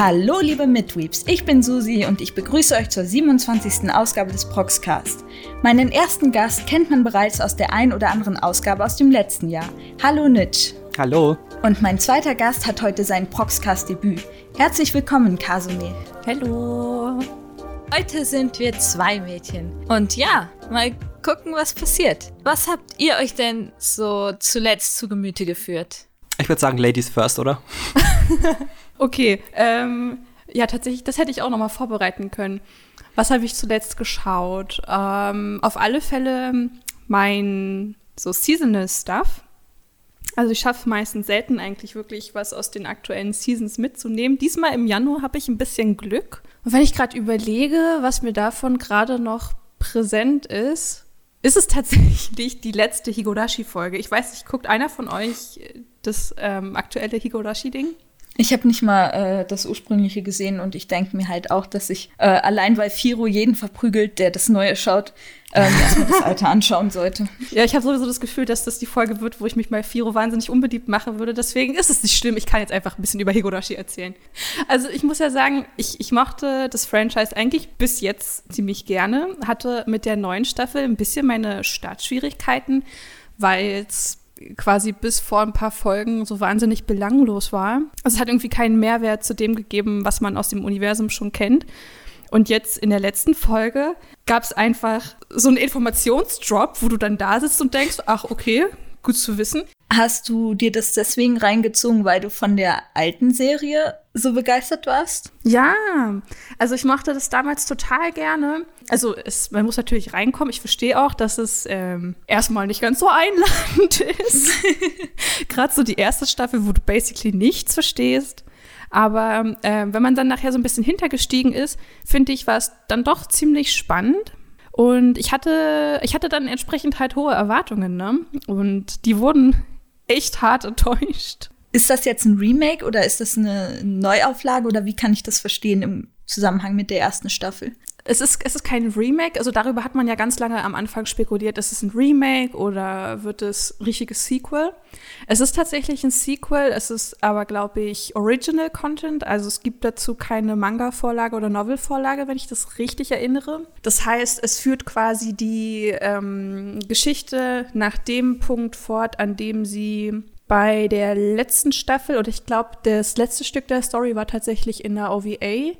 Hallo liebe Midweeps, ich bin Susi und ich begrüße euch zur 27. Ausgabe des Proxcast. Meinen ersten Gast kennt man bereits aus der ein oder anderen Ausgabe aus dem letzten Jahr. Hallo Nitsch. Hallo. Und mein zweiter Gast hat heute sein Proxcast-Debüt. Herzlich willkommen, Kasumi. Hallo. Heute sind wir zwei Mädchen. Und ja, mal gucken, was passiert. Was habt ihr euch denn so zuletzt zu Gemüte geführt? Ich würde sagen, Ladies first, oder? okay, ähm, ja, tatsächlich, das hätte ich auch noch mal vorbereiten können. Was habe ich zuletzt geschaut? Ähm, auf alle Fälle mein so Seasonal Stuff. Also ich schaffe meistens selten eigentlich wirklich was aus den aktuellen Seasons mitzunehmen. Diesmal im Januar habe ich ein bisschen Glück. Und wenn ich gerade überlege, was mir davon gerade noch präsent ist, ist es tatsächlich die letzte Higurashi-Folge. Ich weiß nicht, guckt einer von euch das ähm, aktuelle Higurashi-Ding? Ich habe nicht mal äh, das ursprüngliche gesehen und ich denke mir halt auch, dass ich äh, allein weil Firo jeden verprügelt, der das Neue schaut, ähm, das Alte anschauen sollte. Ja, ich habe sowieso das Gefühl, dass das die Folge wird, wo ich mich bei Firo wahnsinnig unbedient machen würde. Deswegen ist es nicht schlimm. Ich kann jetzt einfach ein bisschen über Higurashi erzählen. Also ich muss ja sagen, ich, ich mochte das Franchise eigentlich bis jetzt ziemlich gerne. Hatte mit der neuen Staffel ein bisschen meine Startschwierigkeiten, weil es quasi bis vor ein paar Folgen so wahnsinnig belanglos war. Also es hat irgendwie keinen Mehrwert zu dem gegeben, was man aus dem Universum schon kennt. Und jetzt in der letzten Folge gab es einfach so einen Informationsdrop, wo du dann da sitzt und denkst, ach okay, gut zu wissen. Hast du dir das deswegen reingezogen, weil du von der alten Serie so begeistert warst? Ja, also ich mochte das damals total gerne. Also es, man muss natürlich reinkommen. Ich verstehe auch, dass es ähm, erstmal nicht ganz so einladend ist. Gerade so die erste Staffel, wo du basically nichts verstehst. Aber äh, wenn man dann nachher so ein bisschen hintergestiegen ist, finde ich, war es dann doch ziemlich spannend. Und ich hatte, ich hatte dann entsprechend halt hohe Erwartungen, ne? Und die wurden echt hart enttäuscht. Ist das jetzt ein Remake oder ist das eine Neuauflage oder wie kann ich das verstehen im Zusammenhang mit der ersten Staffel? Es ist, es ist kein Remake, also darüber hat man ja ganz lange am Anfang spekuliert, ist es ein Remake oder wird es richtiges Sequel? Es ist tatsächlich ein Sequel, es ist aber, glaube ich, Original Content, also es gibt dazu keine Manga-Vorlage oder Novel-Vorlage, wenn ich das richtig erinnere. Das heißt, es führt quasi die ähm, Geschichte nach dem Punkt fort, an dem sie bei der letzten Staffel, oder ich glaube, das letzte Stück der Story war tatsächlich in der OVA.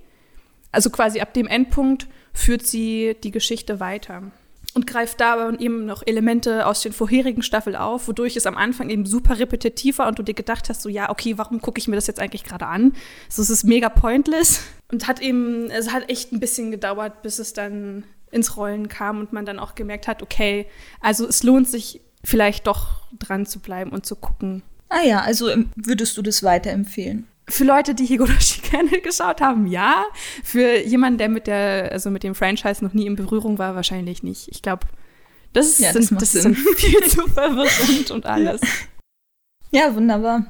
Also quasi ab dem Endpunkt führt sie die Geschichte weiter und greift da aber eben noch Elemente aus den vorherigen Staffeln auf, wodurch es am Anfang eben super repetitiv war und du dir gedacht hast, so ja, okay, warum gucke ich mir das jetzt eigentlich gerade an? So, es ist mega pointless und hat eben, es hat echt ein bisschen gedauert, bis es dann ins Rollen kam und man dann auch gemerkt hat, okay, also es lohnt sich vielleicht doch dran zu bleiben und zu gucken. Ah ja, also würdest du das weiterempfehlen? Für Leute, die Higurashi gerne geschaut haben, ja. Für jemanden, der mit der, also mit dem Franchise noch nie in Berührung war, wahrscheinlich nicht. Ich glaube, das ist, ja, das, sind, das sind viel zu verwirrend und alles. Ja, wunderbar.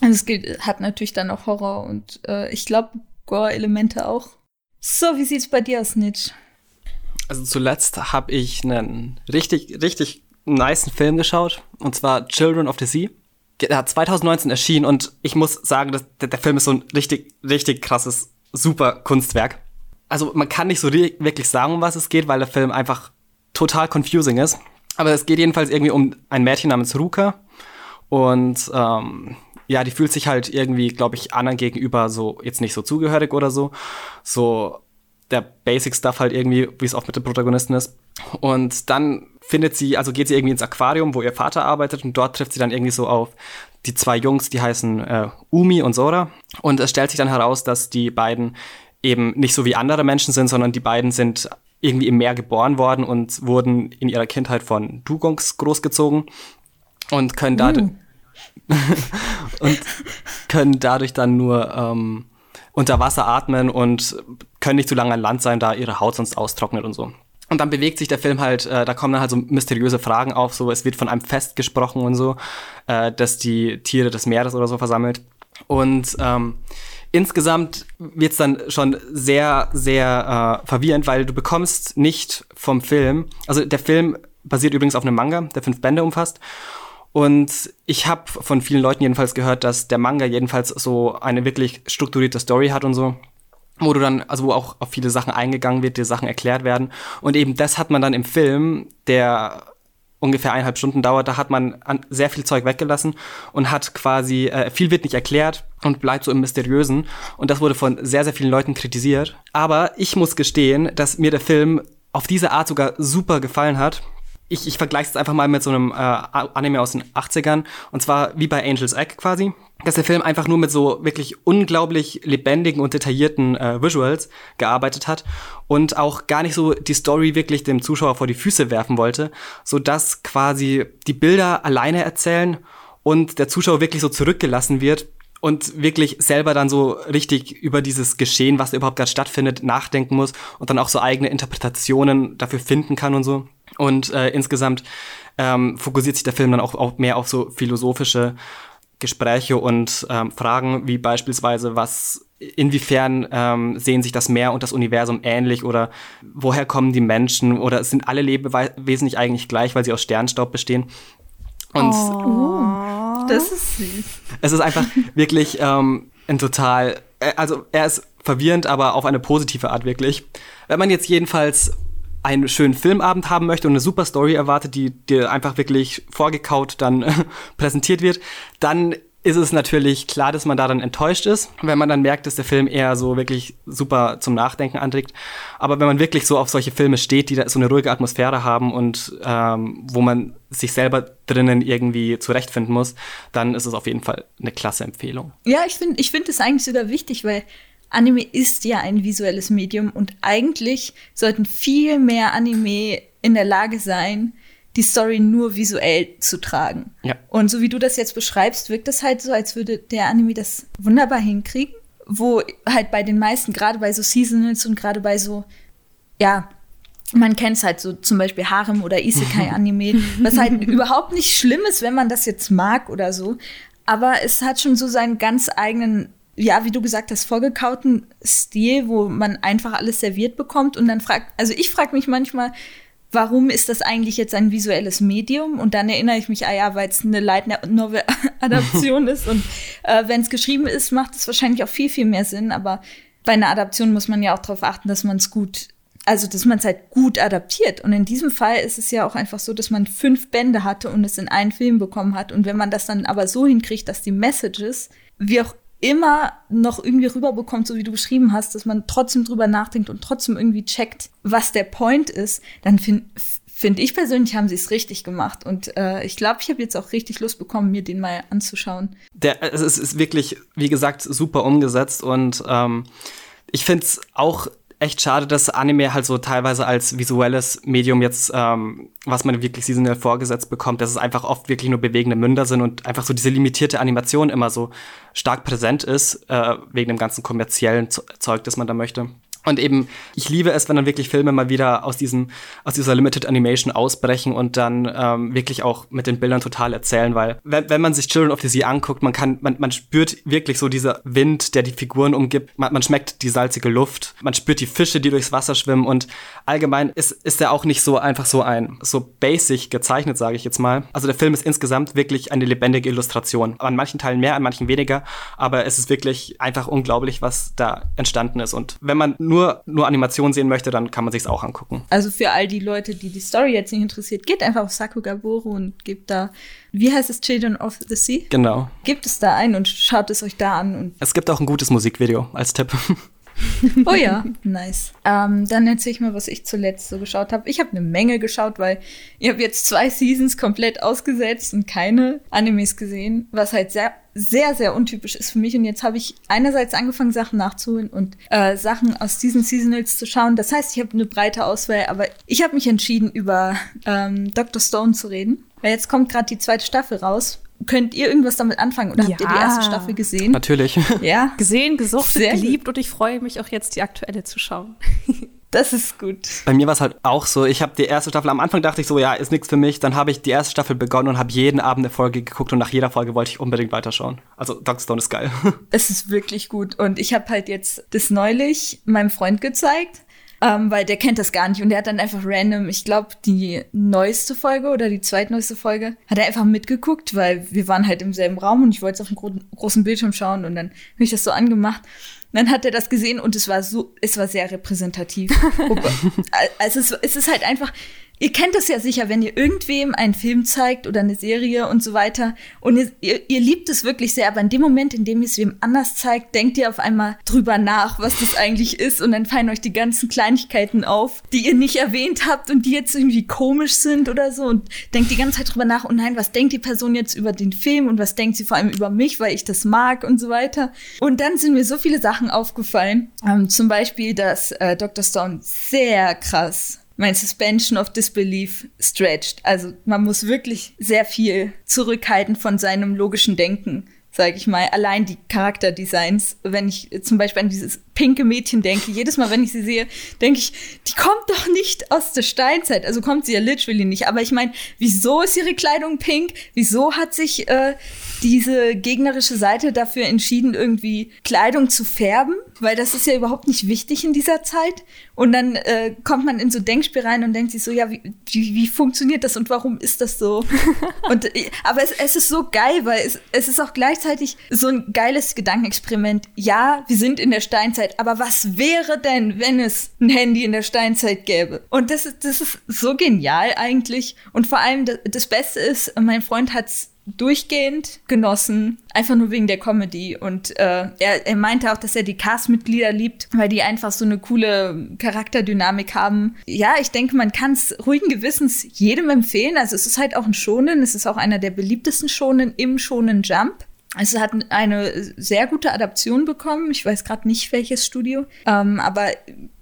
Also es geht, hat natürlich dann auch Horror und äh, ich glaube Gore-Elemente auch. So, wie sieht's bei dir aus, Nitsch? Also zuletzt habe ich einen richtig, richtig niceen Film geschaut und zwar Children of the Sea ja, 2019 erschienen und ich muss sagen, dass der, der, Film ist so ein richtig, richtig krasses, super Kunstwerk. Also man kann nicht so wirklich sagen, um was es geht, weil der Film einfach total confusing ist. Aber es geht jedenfalls irgendwie um ein Mädchen namens Ruka und ähm, ja, die fühlt sich halt irgendwie, glaube ich, anderen gegenüber so jetzt nicht so zugehörig oder so. So der Basic Stuff halt irgendwie, wie es oft mit den Protagonisten ist. Und dann findet sie, also geht sie irgendwie ins Aquarium, wo ihr Vater arbeitet und dort trifft sie dann irgendwie so auf die zwei Jungs, die heißen äh, Umi und Sora. Und es stellt sich dann heraus, dass die beiden eben nicht so wie andere Menschen sind, sondern die beiden sind irgendwie im Meer geboren worden und wurden in ihrer Kindheit von Dugongs großgezogen und können dadurch uh. und können dadurch dann nur ähm, unter Wasser atmen und können nicht zu lange an Land sein, da ihre Haut sonst austrocknet und so. Und dann bewegt sich der Film halt, äh, da kommen dann halt so mysteriöse Fragen auf, so es wird von einem Fest gesprochen und so, äh, dass die Tiere des Meeres oder so versammelt. Und ähm, insgesamt wird's dann schon sehr, sehr äh, verwirrend, weil du bekommst nicht vom Film, also der Film basiert übrigens auf einem Manga, der fünf Bände umfasst. Und ich habe von vielen Leuten jedenfalls gehört, dass der Manga jedenfalls so eine wirklich strukturierte Story hat und so wo du dann, also wo auch auf viele Sachen eingegangen wird, die Sachen erklärt werden. Und eben das hat man dann im Film, der ungefähr eineinhalb Stunden dauert, da hat man sehr viel Zeug weggelassen und hat quasi, äh, viel wird nicht erklärt und bleibt so im Mysteriösen. Und das wurde von sehr, sehr vielen Leuten kritisiert. Aber ich muss gestehen, dass mir der Film auf diese Art sogar super gefallen hat ich, ich vergleiche es einfach mal mit so einem äh, Anime aus den 80ern. Und zwar wie bei Angel's Egg quasi. Dass der Film einfach nur mit so wirklich unglaublich lebendigen und detaillierten äh, Visuals gearbeitet hat und auch gar nicht so die Story wirklich dem Zuschauer vor die Füße werfen wollte, so dass quasi die Bilder alleine erzählen und der Zuschauer wirklich so zurückgelassen wird und wirklich selber dann so richtig über dieses Geschehen, was überhaupt gerade stattfindet, nachdenken muss und dann auch so eigene Interpretationen dafür finden kann und so. Und äh, insgesamt ähm, fokussiert sich der Film dann auch, auch mehr auf so philosophische Gespräche und ähm, Fragen, wie beispielsweise, was, inwiefern ähm, sehen sich das Meer und das Universum ähnlich oder woher kommen die Menschen oder sind alle Lebewesen nicht eigentlich gleich, weil sie aus Sternstaub bestehen? Und oh, das ist süß. Es ist einfach wirklich ähm, ein total, äh, also er ist verwirrend, aber auf eine positive Art wirklich. Wenn man jetzt jedenfalls einen schönen Filmabend haben möchte und eine super Story erwartet, die dir einfach wirklich vorgekaut dann äh, präsentiert wird, dann ist es natürlich klar, dass man da dann enttäuscht ist, wenn man dann merkt, dass der Film eher so wirklich super zum Nachdenken anregt. Aber wenn man wirklich so auf solche Filme steht, die da so eine ruhige Atmosphäre haben und ähm, wo man sich selber drinnen irgendwie zurechtfinden muss, dann ist es auf jeden Fall eine klasse Empfehlung. Ja, ich finde ich finde eigentlich sogar wichtig, weil Anime ist ja ein visuelles Medium und eigentlich sollten viel mehr Anime in der Lage sein, die Story nur visuell zu tragen. Ja. Und so wie du das jetzt beschreibst, wirkt es halt so, als würde der Anime das wunderbar hinkriegen, wo halt bei den meisten, gerade bei so Seasonals und gerade bei so, ja, man kennt es halt so zum Beispiel Harem oder Isekai-Anime, was halt überhaupt nicht schlimm ist, wenn man das jetzt mag oder so. Aber es hat schon so seinen ganz eigenen ja, wie du gesagt hast, vorgekauten Stil, wo man einfach alles serviert bekommt und dann fragt, also ich frage mich manchmal, warum ist das eigentlich jetzt ein visuelles Medium? Und dann erinnere ich mich, ah ja, weil es eine Light Novel Adaption ist und äh, wenn es geschrieben ist, macht es wahrscheinlich auch viel, viel mehr Sinn. Aber bei einer Adaption muss man ja auch darauf achten, dass man es gut, also dass man es halt gut adaptiert. Und in diesem Fall ist es ja auch einfach so, dass man fünf Bände hatte und es in einen Film bekommen hat. Und wenn man das dann aber so hinkriegt, dass die Messages, wie auch immer noch irgendwie rüberbekommt, so wie du beschrieben hast, dass man trotzdem drüber nachdenkt und trotzdem irgendwie checkt, was der Point ist, dann finde find ich persönlich, haben sie es richtig gemacht. Und äh, ich glaube, ich habe jetzt auch richtig Lust bekommen, mir den mal anzuschauen. Der, es ist wirklich, wie gesagt, super umgesetzt und ähm, ich finde es auch echt schade, dass Anime halt so teilweise als visuelles Medium jetzt, ähm, was man wirklich seasonal vorgesetzt bekommt, dass es einfach oft wirklich nur bewegende Münder sind und einfach so diese limitierte Animation immer so stark präsent ist, äh, wegen dem ganzen kommerziellen Zeug, das man da möchte. Und eben, ich liebe es, wenn dann wirklich Filme mal wieder aus diesem, aus dieser Limited Animation ausbrechen und dann ähm, wirklich auch mit den Bildern total erzählen, weil wenn, wenn man sich Children of the Sea anguckt, man kann, man, man spürt wirklich so dieser Wind, der die Figuren umgibt, man, man schmeckt die salzige Luft, man spürt die Fische, die durchs Wasser schwimmen und allgemein ist, ist er auch nicht so einfach so ein, so basic gezeichnet, sage ich jetzt mal. Also der Film ist insgesamt wirklich eine lebendige Illustration. An manchen Teilen mehr, an manchen weniger, aber es ist wirklich einfach unglaublich, was da entstanden ist. Und wenn man nur, nur Animation sehen möchte, dann kann man sich's auch angucken. Also für all die Leute, die die Story jetzt nicht interessiert, geht einfach auf Sakugaboro und gebt da, wie heißt es, Children of the Sea? Genau. Gebt es da ein und schaut es euch da an. Und es gibt auch ein gutes Musikvideo als Tipp. oh ja, nice. Ähm, dann erzähle ich mal, was ich zuletzt so geschaut habe. Ich habe eine Menge geschaut, weil ich habe jetzt zwei Seasons komplett ausgesetzt und keine Animes gesehen, was halt sehr, sehr, sehr untypisch ist für mich. Und jetzt habe ich einerseits angefangen, Sachen nachzuholen und äh, Sachen aus diesen Seasonals zu schauen. Das heißt, ich habe eine breite Auswahl, aber ich habe mich entschieden, über ähm, Dr. Stone zu reden. Weil jetzt kommt gerade die zweite Staffel raus Könnt ihr irgendwas damit anfangen oder ja. habt ihr die erste Staffel gesehen? Natürlich. Ja. Gesehen, gesuchtet, geliebt und ich freue mich auch jetzt die aktuelle zu schauen. Das ist gut. Bei mir war es halt auch so, ich habe die erste Staffel, am Anfang dachte ich so, ja, ist nichts für mich. Dann habe ich die erste Staffel begonnen und habe jeden Abend eine Folge geguckt und nach jeder Folge wollte ich unbedingt weiterschauen. Also Dr. Stone ist geil. Es ist wirklich gut und ich habe halt jetzt das neulich meinem Freund gezeigt ähm, weil der kennt das gar nicht und der hat dann einfach random, ich glaube, die neueste Folge oder die zweitneueste Folge, hat er einfach mitgeguckt, weil wir waren halt im selben Raum und ich wollte es auf dem gro großen Bildschirm schauen und dann habe ich das so angemacht. dann hat er das gesehen und es war so, es war sehr repräsentativ. also es, es ist halt einfach, Ihr kennt es ja sicher, wenn ihr irgendwem einen Film zeigt oder eine Serie und so weiter und ihr, ihr, ihr, liebt es wirklich sehr, aber in dem Moment, in dem ihr es wem anders zeigt, denkt ihr auf einmal drüber nach, was das eigentlich ist und dann fallen euch die ganzen Kleinigkeiten auf, die ihr nicht erwähnt habt und die jetzt irgendwie komisch sind oder so und denkt die ganze Zeit drüber nach, und oh nein, was denkt die Person jetzt über den Film und was denkt sie vor allem über mich, weil ich das mag und so weiter. Und dann sind mir so viele Sachen aufgefallen, ähm, zum Beispiel, dass äh, Dr. Stone sehr krass mein Suspension of Disbelief stretched. Also man muss wirklich sehr viel zurückhalten von seinem logischen Denken, sage ich mal. Allein die Charakterdesigns, wenn ich zum Beispiel an dieses pinke Mädchen denke, jedes Mal, wenn ich sie sehe, denke ich, die kommt doch nicht aus der Steinzeit. Also kommt sie ja literally nicht. Aber ich meine, wieso ist ihre Kleidung pink? Wieso hat sich äh, diese gegnerische Seite dafür entschieden, irgendwie Kleidung zu färben? Weil das ist ja überhaupt nicht wichtig in dieser Zeit. Und dann äh, kommt man in so Denkspiel rein und denkt sich so, ja, wie, wie, wie funktioniert das und warum ist das so? und, äh, aber es, es ist so geil, weil es, es ist auch gleichzeitig so ein geiles Gedankenexperiment. Ja, wir sind in der Steinzeit, aber was wäre denn, wenn es ein Handy in der Steinzeit gäbe? Und das ist, das ist so genial eigentlich. Und vor allem das, das Beste ist, mein Freund hat's durchgehend genossen, einfach nur wegen der Comedy. Und äh, er, er meinte auch, dass er die Castmitglieder liebt, weil die einfach so eine coole Charakterdynamik haben. Ja, ich denke, man kann es ruhigen Gewissens jedem empfehlen. Also es ist halt auch ein Shonen, es ist auch einer der beliebtesten Shonen im Shonen Jump. Es hat eine sehr gute Adaption bekommen. Ich weiß gerade nicht, welches Studio. Ähm, aber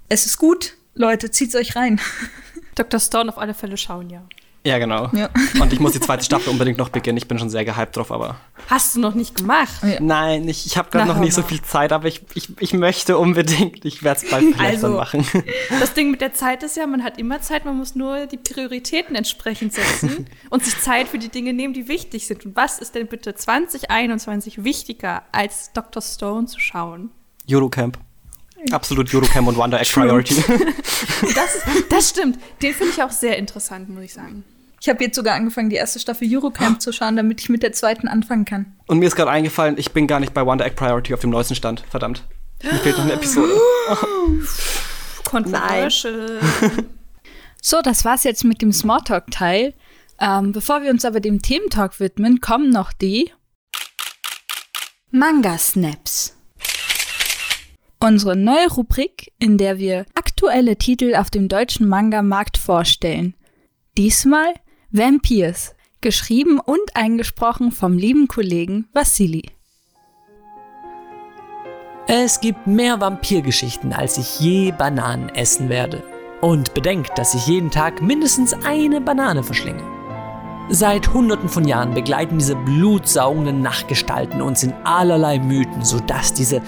es ist gut. Leute, zieht's euch rein. Dr. Stone auf alle Fälle schauen, ja. Ja, genau. Ja. Und ich muss die zweite Staffel unbedingt noch beginnen. Ich bin schon sehr gehypt drauf, aber. Hast du noch nicht gemacht? Nein, ich, ich habe gerade noch nicht so viel Zeit, aber ich, ich, ich möchte unbedingt. Ich werde es bald vielleicht also, machen. Das Ding mit der Zeit ist ja, man hat immer Zeit, man muss nur die Prioritäten entsprechend setzen und sich Zeit für die Dinge nehmen, die wichtig sind. Und was ist denn bitte 2021 wichtiger, als Dr. Stone zu schauen? Eurocamp. Absolut Eurocamp und Wonder Egg Priority. das, das stimmt. Den finde ich auch sehr interessant, muss ich sagen. Ich habe jetzt sogar angefangen, die erste Staffel Eurocamp oh. zu schauen, damit ich mit der zweiten anfangen kann. Und mir ist gerade eingefallen, ich bin gar nicht bei Wonder Egg Priority auf dem neuesten Stand. Verdammt. Mir fehlt noch eine Episode. Controversial. so, das war's jetzt mit dem Smalltalk-Teil. Ähm, bevor wir uns aber dem Thementalk widmen, kommen noch die Manga-Snaps. Unsere neue Rubrik, in der wir aktuelle Titel auf dem deutschen Manga-Markt vorstellen. Diesmal Vampires, geschrieben und eingesprochen vom lieben Kollegen Vassili. Es gibt mehr Vampirgeschichten, als ich je Bananen essen werde. Und bedenkt, dass ich jeden Tag mindestens eine Banane verschlinge. Seit hunderten von Jahren begleiten diese blutsaugenden Nachtgestalten uns in allerlei Mythen, sodass diese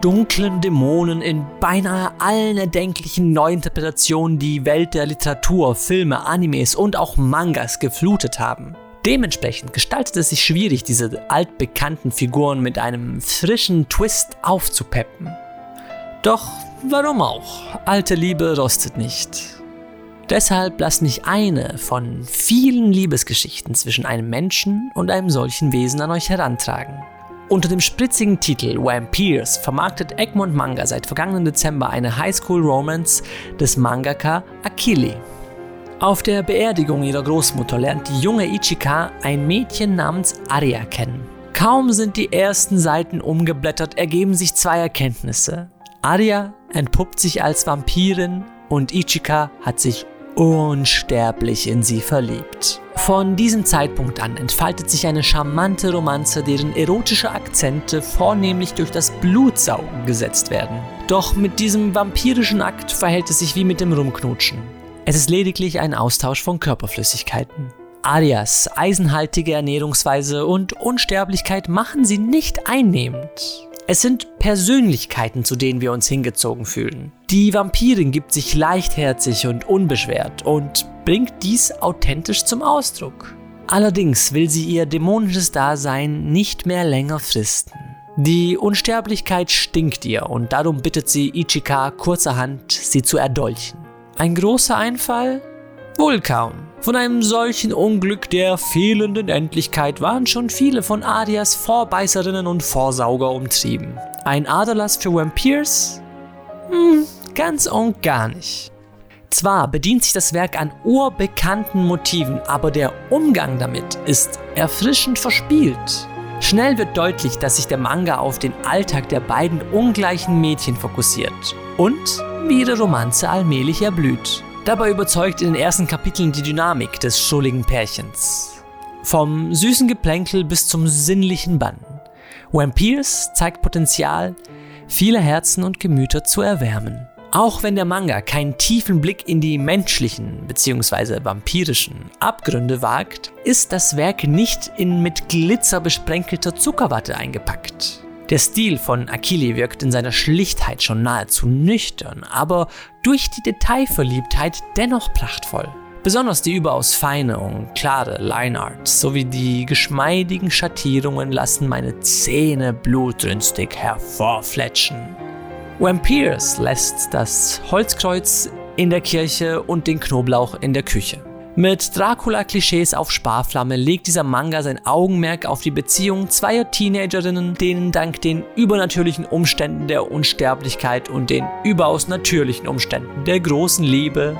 dunklen Dämonen in beinahe allen erdenklichen Neuinterpretationen die Welt der Literatur, Filme, Animes und auch Mangas geflutet haben. Dementsprechend gestaltet es sich schwierig, diese altbekannten Figuren mit einem frischen Twist aufzupeppen. Doch warum auch? Alte Liebe rostet nicht. Deshalb lasst mich eine von vielen Liebesgeschichten zwischen einem Menschen und einem solchen Wesen an euch herantragen. Unter dem spritzigen Titel Vampires vermarktet Egmont Manga seit vergangenen Dezember eine Highschool-Romance des Mangaka Akili. Auf der Beerdigung ihrer Großmutter lernt die junge Ichika ein Mädchen namens Aria kennen. Kaum sind die ersten Seiten umgeblättert, ergeben sich zwei Erkenntnisse. Aria entpuppt sich als Vampirin und Ichika hat sich unsterblich in sie verliebt. Von diesem Zeitpunkt an entfaltet sich eine charmante Romanze, deren erotische Akzente vornehmlich durch das Blutsaugen gesetzt werden. Doch mit diesem vampirischen Akt verhält es sich wie mit dem Rumknutschen. Es ist lediglich ein Austausch von Körperflüssigkeiten. Arias eisenhaltige Ernährungsweise und Unsterblichkeit machen sie nicht einnehmend. Es sind Persönlichkeiten, zu denen wir uns hingezogen fühlen. Die Vampirin gibt sich leichtherzig und unbeschwert und bringt dies authentisch zum Ausdruck. Allerdings will sie ihr dämonisches Dasein nicht mehr länger fristen. Die Unsterblichkeit stinkt ihr und darum bittet sie Ichika kurzerhand, sie zu erdolchen. Ein großer Einfall? Wohl kaum. Von einem solchen Unglück der fehlenden Endlichkeit waren schon viele von Adias Vorbeißerinnen und Vorsauger umtrieben. Ein Aderlass für Vampires? Hm, ganz und gar nicht. Zwar bedient sich das Werk an urbekannten Motiven, aber der Umgang damit ist erfrischend verspielt. Schnell wird deutlich, dass sich der Manga auf den Alltag der beiden ungleichen Mädchen fokussiert und wie die Romanze allmählich erblüht. Dabei überzeugt in den ersten Kapiteln die Dynamik des schuldigen Pärchens. Vom süßen Geplänkel bis zum sinnlichen Bann. Vampires zeigt Potenzial, viele Herzen und Gemüter zu erwärmen. Auch wenn der Manga keinen tiefen Blick in die menschlichen bzw. vampirischen Abgründe wagt, ist das Werk nicht in mit Glitzer besprenkelter Zuckerwatte eingepackt. Der Stil von Akili wirkt in seiner Schlichtheit schon nahezu nüchtern, aber durch die Detailverliebtheit dennoch prachtvoll. Besonders die überaus feine und klare Lineart sowie die geschmeidigen Schattierungen lassen meine Zähne blutrünstig hervorfletschen. Vampires lässt das Holzkreuz in der Kirche und den Knoblauch in der Küche. Mit Dracula-Klischees auf Sparflamme legt dieser Manga sein Augenmerk auf die Beziehung zweier Teenagerinnen, denen dank den übernatürlichen Umständen der Unsterblichkeit und den überaus natürlichen Umständen der großen Liebe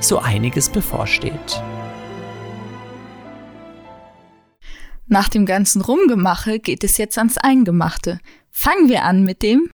so einiges bevorsteht. Nach dem ganzen Rumgemache geht es jetzt ans Eingemachte. Fangen wir an mit dem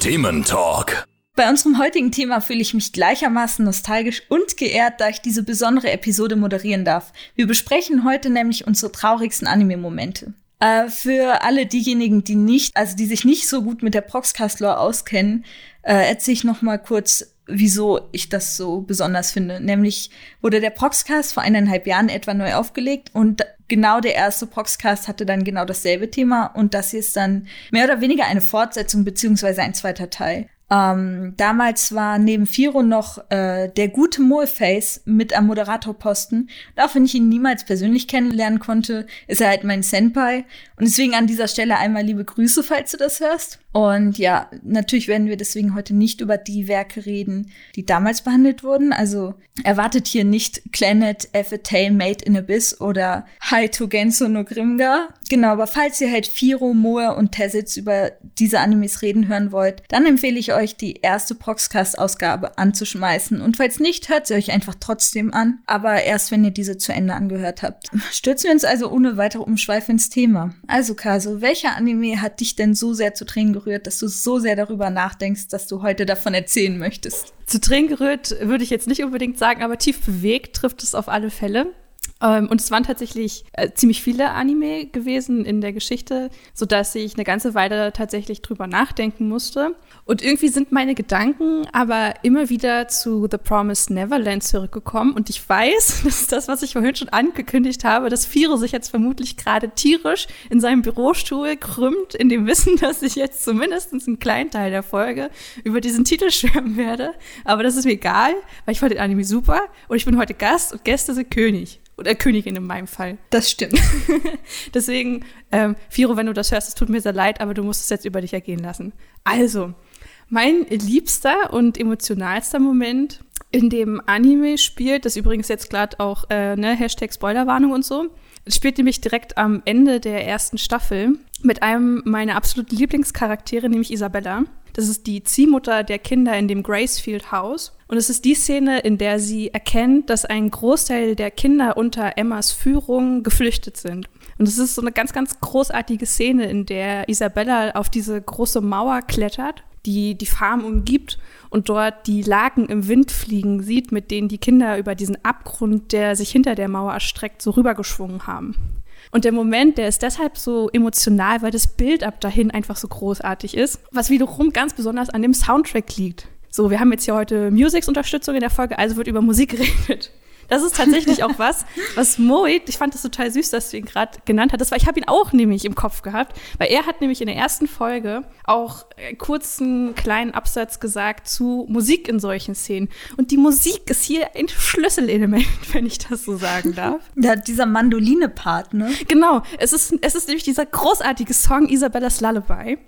Thementalk. Bei unserem heutigen Thema fühle ich mich gleichermaßen nostalgisch und geehrt, da ich diese besondere Episode moderieren darf. Wir besprechen heute nämlich unsere traurigsten Anime-Momente. Äh, für alle diejenigen, die nicht, also die sich nicht so gut mit der Proxcast-Lore auskennen, äh, erzähle ich noch mal kurz, wieso ich das so besonders finde. Nämlich wurde der Proxcast vor eineinhalb Jahren etwa neu aufgelegt und genau der erste Proxcast hatte dann genau dasselbe Thema und das hier ist dann mehr oder weniger eine Fortsetzung beziehungsweise ein zweiter Teil. Ähm, damals war neben Firo noch äh, der gute Moeface mit am Moderatorposten. Und auch wenn ich ihn niemals persönlich kennenlernen konnte, ist er halt mein Senpai. Und deswegen an dieser Stelle einmal liebe Grüße, falls du das hörst. Und ja, natürlich werden wir deswegen heute nicht über die Werke reden, die damals behandelt wurden. Also erwartet hier nicht Planet F a Tale Made in Abyss oder Hi to Genso no Grimga. Genau, aber falls ihr halt Firo, Moe und Tessitz über diese Animes reden hören wollt, dann empfehle ich euch, die erste Proxcast-Ausgabe anzuschmeißen. Und falls nicht, hört sie euch einfach trotzdem an, aber erst, wenn ihr diese zu Ende angehört habt. Stürzen wir uns also ohne weitere Umschweife ins Thema. Also, Kaso, welcher Anime hat dich denn so sehr zu Tränen gerührt, dass du so sehr darüber nachdenkst, dass du heute davon erzählen möchtest? Zu Tränen gerührt würde ich jetzt nicht unbedingt sagen, aber tief bewegt trifft es auf alle Fälle. Ähm, und es waren tatsächlich äh, ziemlich viele Anime gewesen in der Geschichte, sodass ich eine ganze Weile tatsächlich drüber nachdenken musste. Und irgendwie sind meine Gedanken aber immer wieder zu The Promised Neverland zurückgekommen. Und ich weiß, das ist das, was ich vorhin schon angekündigt habe, dass Firo sich jetzt vermutlich gerade tierisch in seinem Bürostuhl krümmt, in dem Wissen, dass ich jetzt zumindest einen kleinen Teil der Folge über diesen Titel schwärmen werde. Aber das ist mir egal, weil ich fand den Anime super und ich bin heute Gast und Gäste sind König. Oder Königin in meinem Fall. Das stimmt. Deswegen, ähm, Firo, wenn du das hörst, es tut mir sehr leid, aber du musst es jetzt über dich ergehen lassen. Also, mein liebster und emotionalster Moment in dem Anime spielt, das übrigens jetzt gerade auch, äh, ne, Hashtag Spoilerwarnung und so, spielt nämlich direkt am Ende der ersten Staffel mit einem meiner absoluten Lieblingscharaktere, nämlich Isabella. Das ist die Ziehmutter der Kinder in dem Gracefield House. Und es ist die Szene, in der sie erkennt, dass ein Großteil der Kinder unter Emmas Führung geflüchtet sind. Und es ist so eine ganz, ganz großartige Szene, in der Isabella auf diese große Mauer klettert, die die Farm umgibt und dort die Laken im Wind fliegen sieht, mit denen die Kinder über diesen Abgrund, der sich hinter der Mauer erstreckt, so rübergeschwungen haben. Und der Moment, der ist deshalb so emotional, weil das Bild ab dahin einfach so großartig ist, was wiederum ganz besonders an dem Soundtrack liegt. So, wir haben jetzt hier heute Musics-Unterstützung in der Folge, also wird über Musik geredet. Das ist tatsächlich auch was, was Moit, ich fand das total süß, dass du ihn gerade genannt hattest, weil ich habe ihn auch nämlich im Kopf gehabt, weil er hat nämlich in der ersten Folge auch einen kurzen kleinen Absatz gesagt zu Musik in solchen Szenen. Und die Musik ist hier ein Schlüsselelement, wenn ich das so sagen darf. Ja, dieser Mandoline-Part, ne? Genau, es ist, es ist nämlich dieser großartige Song Isabellas Lullaby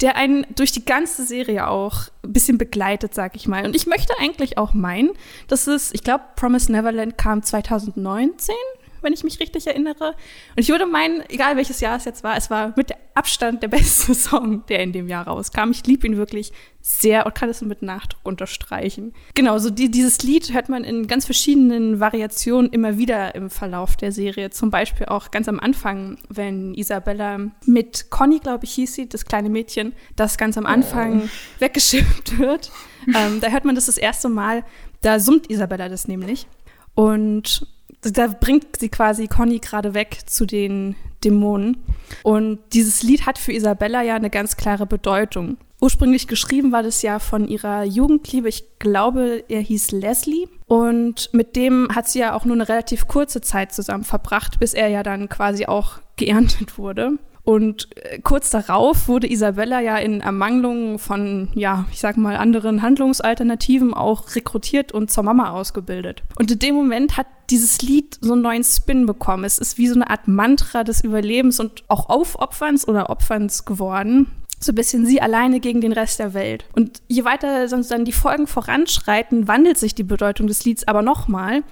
der einen durch die ganze Serie auch ein bisschen begleitet, sag ich mal. Und ich möchte eigentlich auch meinen, dass es, ich glaube, Promise Neverland kam 2019 wenn ich mich richtig erinnere. Und ich würde meinen, egal welches Jahr es jetzt war, es war mit Abstand der beste Song, der in dem Jahr rauskam. Ich liebe ihn wirklich sehr und kann es mit Nachdruck unterstreichen. Genau, so die, dieses Lied hört man in ganz verschiedenen Variationen immer wieder im Verlauf der Serie. Zum Beispiel auch ganz am Anfang, wenn Isabella mit Conny, glaube ich, hieß sie, das kleine Mädchen, das ganz am Anfang oh. weggeschippt wird. ähm, da hört man das das erste Mal. Da summt Isabella das nämlich. Und da bringt sie quasi Conny gerade weg zu den Dämonen. Und dieses Lied hat für Isabella ja eine ganz klare Bedeutung. Ursprünglich geschrieben war das ja von ihrer Jugendliebe. Ich glaube, er hieß Leslie. Und mit dem hat sie ja auch nur eine relativ kurze Zeit zusammen verbracht, bis er ja dann quasi auch geerntet wurde. Und äh, kurz darauf wurde Isabella ja in Ermangelung von, ja, ich sag mal, anderen Handlungsalternativen auch rekrutiert und zur Mama ausgebildet. Und in dem Moment hat dieses Lied so einen neuen Spin bekommen. Es ist wie so eine Art Mantra des Überlebens und auch Aufopferns oder Opferns geworden so ein bisschen sie alleine gegen den Rest der Welt. Und je weiter sonst dann die Folgen voranschreiten, wandelt sich die Bedeutung des Lieds aber nochmal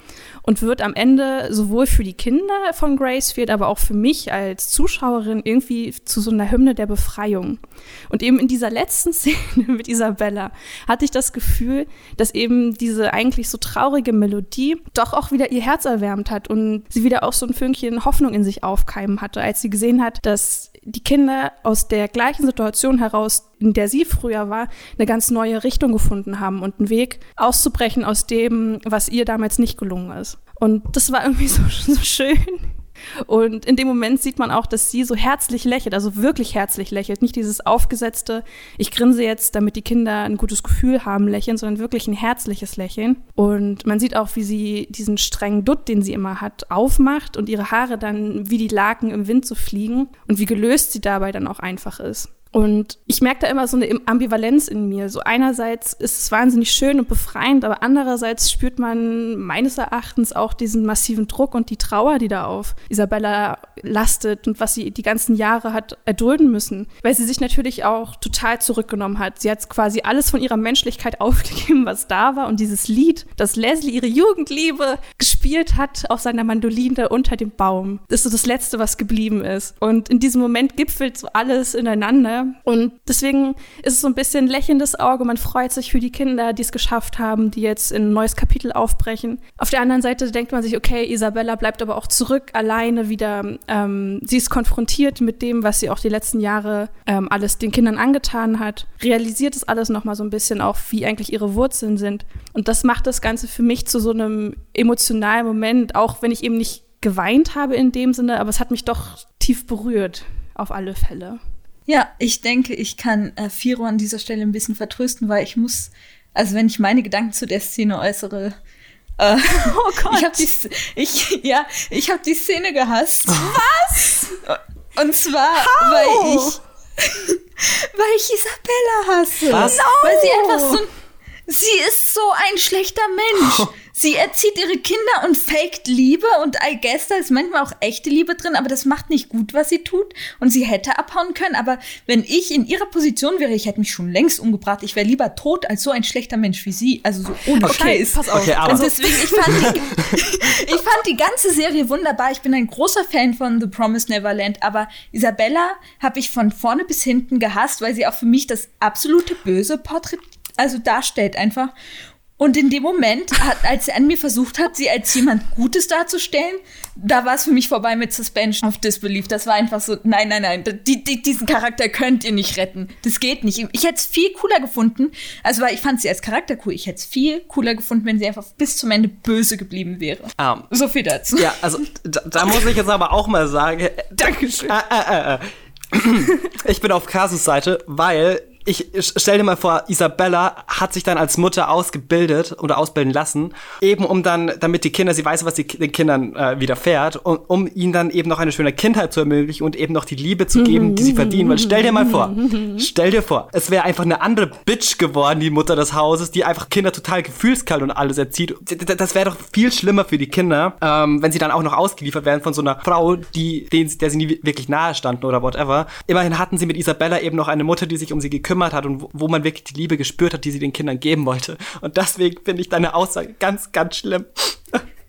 und wird am Ende sowohl für die Kinder von Gracefield, aber auch für mich als Zuschauerin irgendwie zu so einer Hymne der Befreiung. Und eben in dieser letzten Szene mit Isabella hatte ich das Gefühl, dass eben diese eigentlich so traurige Melodie doch auch wieder ihr Herz erwärmt hat und sie wieder auch so ein Fünkchen Hoffnung in sich aufkeimen hatte, als sie gesehen hat, dass die Kinder aus der gleichen Situation heraus, in der sie früher war, eine ganz neue Richtung gefunden haben und einen Weg auszubrechen aus dem, was ihr damals nicht gelungen ist. Und das war irgendwie so, so schön. Und in dem Moment sieht man auch, dass sie so herzlich lächelt, also wirklich herzlich lächelt. Nicht dieses aufgesetzte, ich grinse jetzt, damit die Kinder ein gutes Gefühl haben, lächeln, sondern wirklich ein herzliches Lächeln. Und man sieht auch, wie sie diesen strengen Dutt, den sie immer hat, aufmacht und ihre Haare dann wie die Laken im Wind zu so fliegen und wie gelöst sie dabei dann auch einfach ist. Und ich merke da immer so eine Ambivalenz in mir. So einerseits ist es wahnsinnig schön und befreiend, aber andererseits spürt man meines Erachtens auch diesen massiven Druck und die Trauer, die da auf Isabella lastet und was sie die ganzen Jahre hat erdulden müssen. Weil sie sich natürlich auch total zurückgenommen hat. Sie hat quasi alles von ihrer Menschlichkeit aufgegeben, was da war. Und dieses Lied, das Leslie ihre Jugendliebe gespielt hat auf seiner Mandoline unter dem Baum, das ist so das Letzte, was geblieben ist. Und in diesem Moment gipfelt so alles ineinander und deswegen ist es so ein bisschen lächelndes Auge. Man freut sich für die Kinder, die es geschafft haben, die jetzt in ein neues Kapitel aufbrechen. Auf der anderen Seite denkt man sich, okay, Isabella bleibt aber auch zurück, alleine wieder. Ähm, sie ist konfrontiert mit dem, was sie auch die letzten Jahre ähm, alles den Kindern angetan hat. Realisiert es alles nochmal so ein bisschen auch, wie eigentlich ihre Wurzeln sind. Und das macht das Ganze für mich zu so einem emotionalen Moment, auch wenn ich eben nicht geweint habe in dem Sinne, aber es hat mich doch tief berührt, auf alle Fälle. Ja, ich denke, ich kann äh, Firo an dieser Stelle ein bisschen vertrösten, weil ich muss, also wenn ich meine Gedanken zu der Szene äußere, äh, oh Gott. Ich habe die, ich, ja, ich habe die Szene gehasst. Was? Und zwar, How? weil ich, weil ich Isabella hasse. Was? No. Weil sie einfach so, sie ist so ein schlechter Mensch. Sie erzieht ihre Kinder und faked Liebe und I guess da ist manchmal auch echte Liebe drin, aber das macht nicht gut, was sie tut. Und sie hätte abhauen können, aber wenn ich in ihrer Position wäre, ich hätte mich schon längst umgebracht. Ich wäre lieber tot als so ein schlechter Mensch wie sie. Also so ohne okay, Scheiß. Pass auf. Okay, aber und deswegen, ich fand, die, ich fand die ganze Serie wunderbar. Ich bin ein großer Fan von The Promised Neverland, aber Isabella habe ich von vorne bis hinten gehasst, weil sie auch für mich das absolute böse Porträt also darstellt einfach. Und in dem Moment, hat, als er an mir versucht hat, sie als jemand Gutes darzustellen, da war es für mich vorbei mit Suspension of Disbelief. Das war einfach so, nein, nein, nein, die, die, diesen Charakter könnt ihr nicht retten. Das geht nicht. Ich hätte es viel cooler gefunden, also weil ich fand sie als Charakter cool. Ich hätte es viel cooler gefunden, wenn sie einfach bis zum Ende böse geblieben wäre. Um, ähm, so viel dazu. Ja, also da, da muss ich jetzt aber auch mal sagen, Dankeschön. Äh, äh, äh, ich bin auf Kasus Seite, weil ich stell dir mal vor, Isabella hat sich dann als Mutter ausgebildet oder ausbilden lassen, eben um dann, damit die Kinder, sie weiß, was die, den Kindern äh, widerfährt, um, um ihnen dann eben noch eine schöne Kindheit zu ermöglichen und eben noch die Liebe zu geben, die sie verdienen. Weil stell dir mal vor, stell dir vor, es wäre einfach eine andere Bitch geworden, die Mutter des Hauses, die einfach Kinder total gefühlskalt und alles erzieht. Das wäre doch viel schlimmer für die Kinder, ähm, wenn sie dann auch noch ausgeliefert werden von so einer Frau, die, denen, der sie nie wirklich nahe standen oder whatever. Immerhin hatten sie mit Isabella eben noch eine Mutter, die sich um sie gekümmert hat und wo, wo man wirklich die Liebe gespürt hat, die sie den Kindern geben wollte. Und deswegen finde ich deine Aussage ganz, ganz schlimm.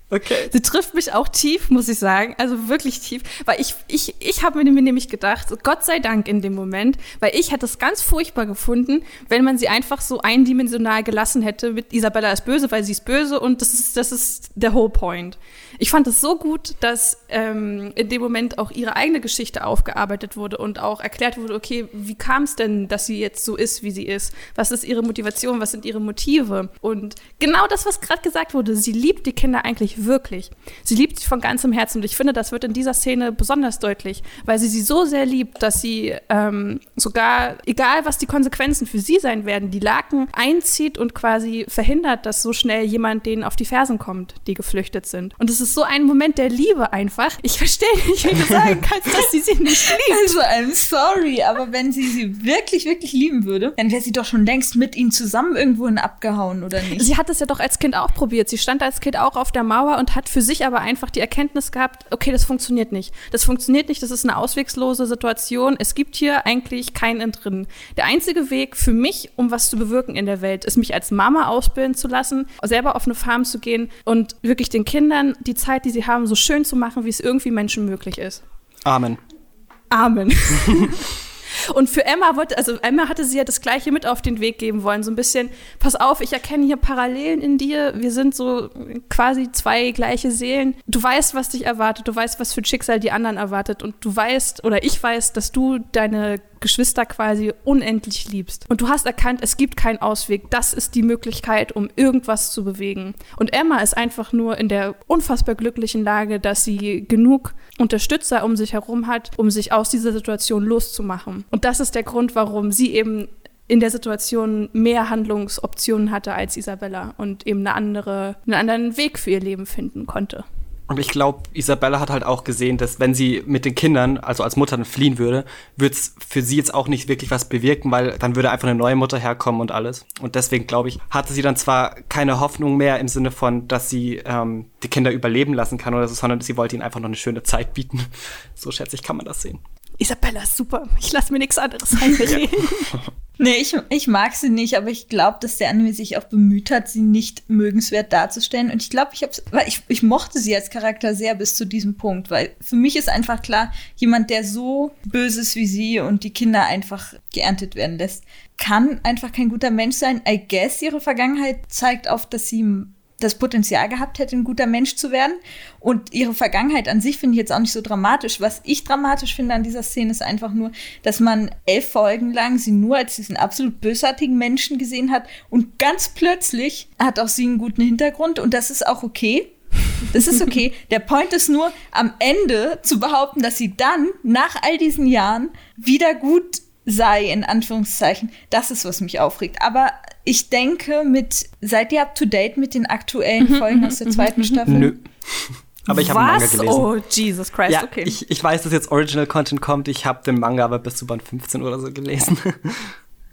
Okay. Sie trifft mich auch tief, muss ich sagen. Also wirklich tief. Weil ich, ich, ich habe mir nämlich gedacht, Gott sei Dank in dem Moment, weil ich hätte es ganz furchtbar gefunden, wenn man sie einfach so eindimensional gelassen hätte mit Isabella ist böse, weil sie ist böse und das ist, das ist der whole point. Ich fand es so gut, dass ähm, in dem Moment auch ihre eigene Geschichte aufgearbeitet wurde und auch erklärt wurde, okay, wie kam es denn, dass sie jetzt so ist, wie sie ist? Was ist ihre Motivation? Was sind ihre Motive? Und genau das, was gerade gesagt wurde, sie liebt die Kinder eigentlich wirklich. Sie liebt sie von ganzem Herzen und ich finde, das wird in dieser Szene besonders deutlich, weil sie sie so sehr liebt, dass sie ähm, sogar, egal was die Konsequenzen für sie sein werden, die Laken einzieht und quasi verhindert, dass so schnell jemand denen auf die Fersen kommt, die geflüchtet sind. Und es ist so ein Moment der Liebe einfach. Ich verstehe nicht, wie du sagen kannst, dass sie sie nicht liebt. Also, I'm sorry, aber wenn sie sie wirklich, wirklich lieben würde, dann wäre sie doch schon längst mit ihnen zusammen irgendwohin abgehauen, oder nicht? Sie hat es ja doch als Kind auch probiert. Sie stand als Kind auch auf der Mauer und hat für sich aber einfach die Erkenntnis gehabt, okay, das funktioniert nicht. Das funktioniert nicht, das ist eine auswegslose Situation. Es gibt hier eigentlich kein Entrinnen. Der einzige Weg für mich, um was zu bewirken in der Welt, ist mich als Mama ausbilden zu lassen, selber auf eine Farm zu gehen und wirklich den Kindern die Zeit, die sie haben, so schön zu machen, wie es irgendwie Menschen möglich ist. Amen. Amen. Und für Emma wollte, also Emma hatte sie ja das Gleiche mit auf den Weg geben wollen. So ein bisschen, pass auf, ich erkenne hier Parallelen in dir. Wir sind so quasi zwei gleiche Seelen. Du weißt, was dich erwartet. Du weißt, was für ein Schicksal die anderen erwartet. Und du weißt, oder ich weiß, dass du deine Geschwister quasi unendlich liebst. Und du hast erkannt, es gibt keinen Ausweg. Das ist die Möglichkeit, um irgendwas zu bewegen. Und Emma ist einfach nur in der unfassbar glücklichen Lage, dass sie genug Unterstützer um sich herum hat, um sich aus dieser Situation loszumachen. Und das ist der Grund, warum sie eben in der Situation mehr Handlungsoptionen hatte als Isabella und eben eine andere, einen anderen Weg für ihr Leben finden konnte. Und ich glaube, Isabella hat halt auch gesehen, dass wenn sie mit den Kindern, also als Mutter fliehen würde, würde es für sie jetzt auch nicht wirklich was bewirken, weil dann würde einfach eine neue Mutter herkommen und alles. Und deswegen, glaube ich, hatte sie dann zwar keine Hoffnung mehr im Sinne von, dass sie ähm, die Kinder überleben lassen kann oder so, sondern sie wollte ihnen einfach noch eine schöne Zeit bieten. So schätze ich, kann man das sehen. Isabella ist super. Ich lasse mir nichts anderes einreden. nee, ich, ich mag sie nicht, aber ich glaube, dass der Anime sich auch bemüht hat, sie nicht mögenswert darzustellen. Und ich glaube, ich hab's, weil ich, ich mochte sie als Charakter sehr bis zu diesem Punkt, weil für mich ist einfach klar, jemand, der so böse ist wie sie und die Kinder einfach geerntet werden lässt, kann einfach kein guter Mensch sein. I guess ihre Vergangenheit zeigt auf, dass sie das Potenzial gehabt hätte, ein guter Mensch zu werden. Und ihre Vergangenheit an sich finde ich jetzt auch nicht so dramatisch. Was ich dramatisch finde an dieser Szene ist einfach nur, dass man elf Folgen lang sie nur als diesen absolut bösartigen Menschen gesehen hat und ganz plötzlich hat auch sie einen guten Hintergrund und das ist auch okay. Das ist okay. Der Point ist nur, am Ende zu behaupten, dass sie dann nach all diesen Jahren wieder gut sei, in Anführungszeichen. Das ist, was mich aufregt. Aber ich denke, mit, seid ihr up to date mit den aktuellen mhm, Folgen aus der mhm, zweiten mhm. Staffel? Nö. Aber ich habe einen Manga gelesen. Oh, Jesus Christ, ja, okay. Ich, ich weiß, dass jetzt Original Content kommt. Ich habe den Manga aber bis zu Band 15 oder so gelesen.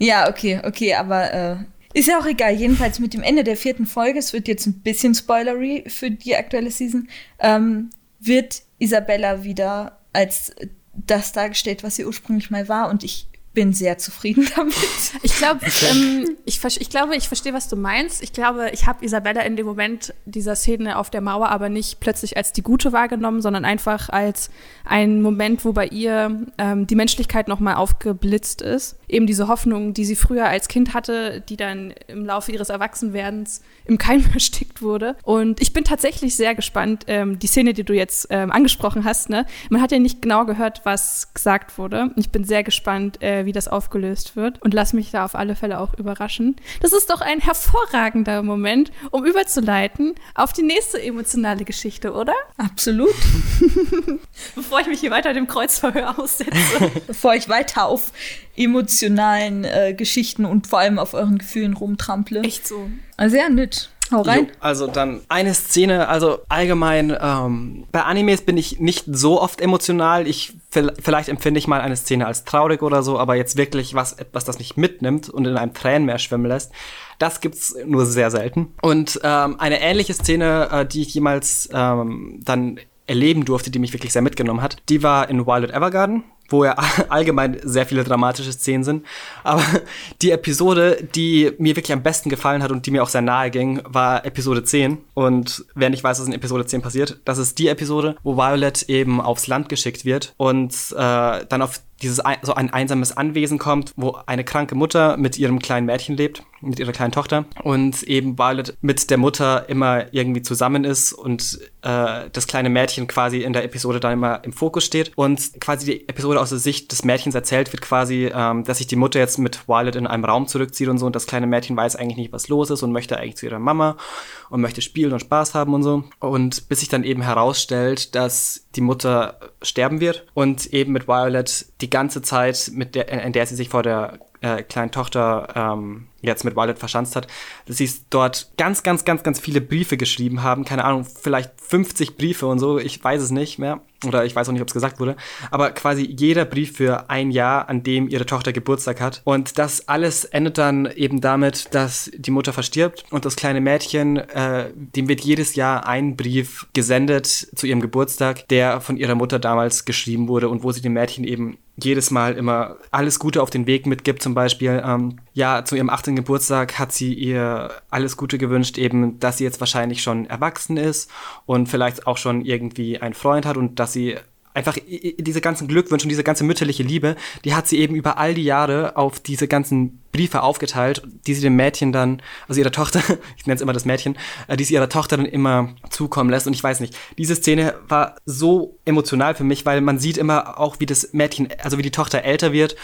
Ja, okay, okay, aber äh, ist ja auch egal. Jedenfalls mit dem Ende der vierten Folge, es wird jetzt ein bisschen spoilery für die aktuelle Season, ähm, wird Isabella wieder als das dargestellt, was sie ursprünglich mal war. Und ich bin sehr zufrieden damit. Ich glaube, ähm, ich, ich glaube, ich verstehe, was du meinst. Ich glaube, ich habe Isabella in dem Moment dieser Szene auf der Mauer aber nicht plötzlich als die Gute wahrgenommen, sondern einfach als einen Moment, wo bei ihr ähm, die Menschlichkeit nochmal aufgeblitzt ist. Eben diese Hoffnung, die sie früher als Kind hatte, die dann im Laufe ihres Erwachsenwerdens im Keim erstickt wurde. Und ich bin tatsächlich sehr gespannt, ähm, die Szene, die du jetzt ähm, angesprochen hast, ne? Man hat ja nicht genau gehört, was gesagt wurde. Ich bin sehr gespannt, äh, wie das aufgelöst wird und lass mich da auf alle Fälle auch überraschen. Das ist doch ein hervorragender Moment, um überzuleiten auf die nächste emotionale Geschichte, oder? Absolut. Bevor ich mich hier weiter dem Kreuzverhör aussetze. Bevor ich weiter auf emotionalen äh, Geschichten und vor allem auf euren Gefühlen rumtrample. Echt so. Ja, nett. Hau rein. Jo, also dann eine Szene, also allgemein, ähm, bei Animes bin ich nicht so oft emotional. Ich vielleicht empfinde ich mal eine Szene als traurig oder so, aber jetzt wirklich was, etwas, das mich mitnimmt und in einem Tränenmeer schwimmen lässt, das gibt's nur sehr selten. Und ähm, eine ähnliche Szene, äh, die ich jemals ähm, dann erleben durfte, die mich wirklich sehr mitgenommen hat, die war in Wild Evergarden wo ja allgemein sehr viele dramatische Szenen sind. Aber die Episode, die mir wirklich am besten gefallen hat und die mir auch sehr nahe ging, war Episode 10. Und wer nicht weiß, was in Episode 10 passiert, das ist die Episode, wo Violet eben aufs Land geschickt wird und äh, dann auf dieses so ein einsames Anwesen kommt, wo eine kranke Mutter mit ihrem kleinen Mädchen lebt, mit ihrer kleinen Tochter. Und eben Violet mit der Mutter immer irgendwie zusammen ist und äh, das kleine Mädchen quasi in der Episode dann immer im Fokus steht und quasi die Episode aus der Sicht des Mädchens erzählt wird quasi, ähm, dass sich die Mutter jetzt mit Violet in einem Raum zurückzieht und so und das kleine Mädchen weiß eigentlich nicht, was los ist und möchte eigentlich zu ihrer Mama und möchte spielen und Spaß haben und so. Und bis sich dann eben herausstellt, dass die Mutter sterben wird und eben mit Violet die ganze Zeit, mit der, in der sie sich vor der äh, kleinen Tochter ähm, jetzt mit Violet verschanzt hat, dass sie dort ganz, ganz, ganz, ganz viele Briefe geschrieben haben. Keine Ahnung, vielleicht 50 Briefe und so, ich weiß es nicht mehr. Oder ich weiß auch nicht, ob es gesagt wurde. Aber quasi jeder Brief für ein Jahr, an dem ihre Tochter Geburtstag hat. Und das alles endet dann eben damit, dass die Mutter verstirbt und das kleine Mädchen, äh, dem wird jedes Jahr ein Brief gesendet zu ihrem Geburtstag, der von ihrer Mutter damals geschrieben wurde und wo sie dem Mädchen eben jedes Mal immer alles Gute auf den Weg mitgibt. Zum Beispiel, ähm, ja, zu ihrem 18. Geburtstag hat sie ihr alles Gute gewünscht, eben, dass sie jetzt wahrscheinlich schon erwachsen ist und vielleicht auch schon irgendwie einen Freund hat und dass sie einfach diese ganzen Glückwünsche und diese ganze mütterliche Liebe, die hat sie eben über all die Jahre auf diese ganzen Briefe aufgeteilt, die sie dem Mädchen dann, also ihrer Tochter, ich nenne es immer das Mädchen, äh, die sie ihrer Tochter dann immer zukommen lässt. Und ich weiß nicht, diese Szene war so emotional für mich, weil man sieht immer auch, wie das Mädchen, also wie die Tochter älter wird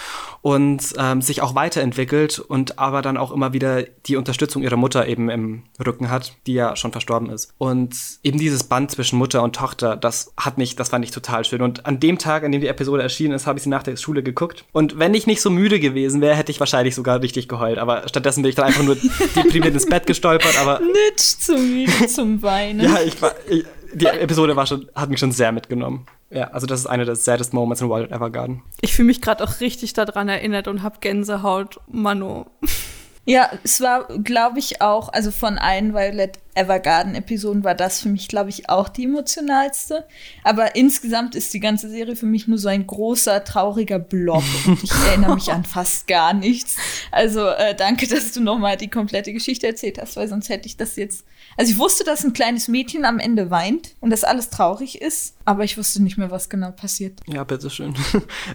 und ähm, sich auch weiterentwickelt und aber dann auch immer wieder die Unterstützung ihrer Mutter eben im Rücken hat, die ja schon verstorben ist. Und eben dieses Band zwischen Mutter und Tochter, das hat mich, das fand ich total schön. Und an dem Tag, an dem die Episode erschienen ist, habe ich sie nach der Schule geguckt. Und wenn ich nicht so müde gewesen wäre, hätte ich wahrscheinlich sogar richtig geheult. Aber stattdessen bin ich dann einfach nur deprimiert ins Bett gestolpert. Aber nicht zum, zum Weinen. ja, ich war, ich, die Episode war schon, hat mich schon sehr mitgenommen. Ja, also das ist einer der saddest Moments in Wild Evergarden. Ich fühle mich gerade auch richtig daran erinnert und habe Gänsehaut. Mano. Ja, es war, glaube ich, auch, also von allen Violet Evergarden-Episoden war das für mich, glaube ich, auch die emotionalste. Aber insgesamt ist die ganze Serie für mich nur so ein großer, trauriger Blob. Und ich erinnere mich an fast gar nichts. Also äh, danke, dass du nochmal die komplette Geschichte erzählt hast, weil sonst hätte ich das jetzt also ich wusste, dass ein kleines Mädchen am Ende weint und dass alles traurig ist, aber ich wusste nicht mehr, was genau passiert. Ja, bitteschön.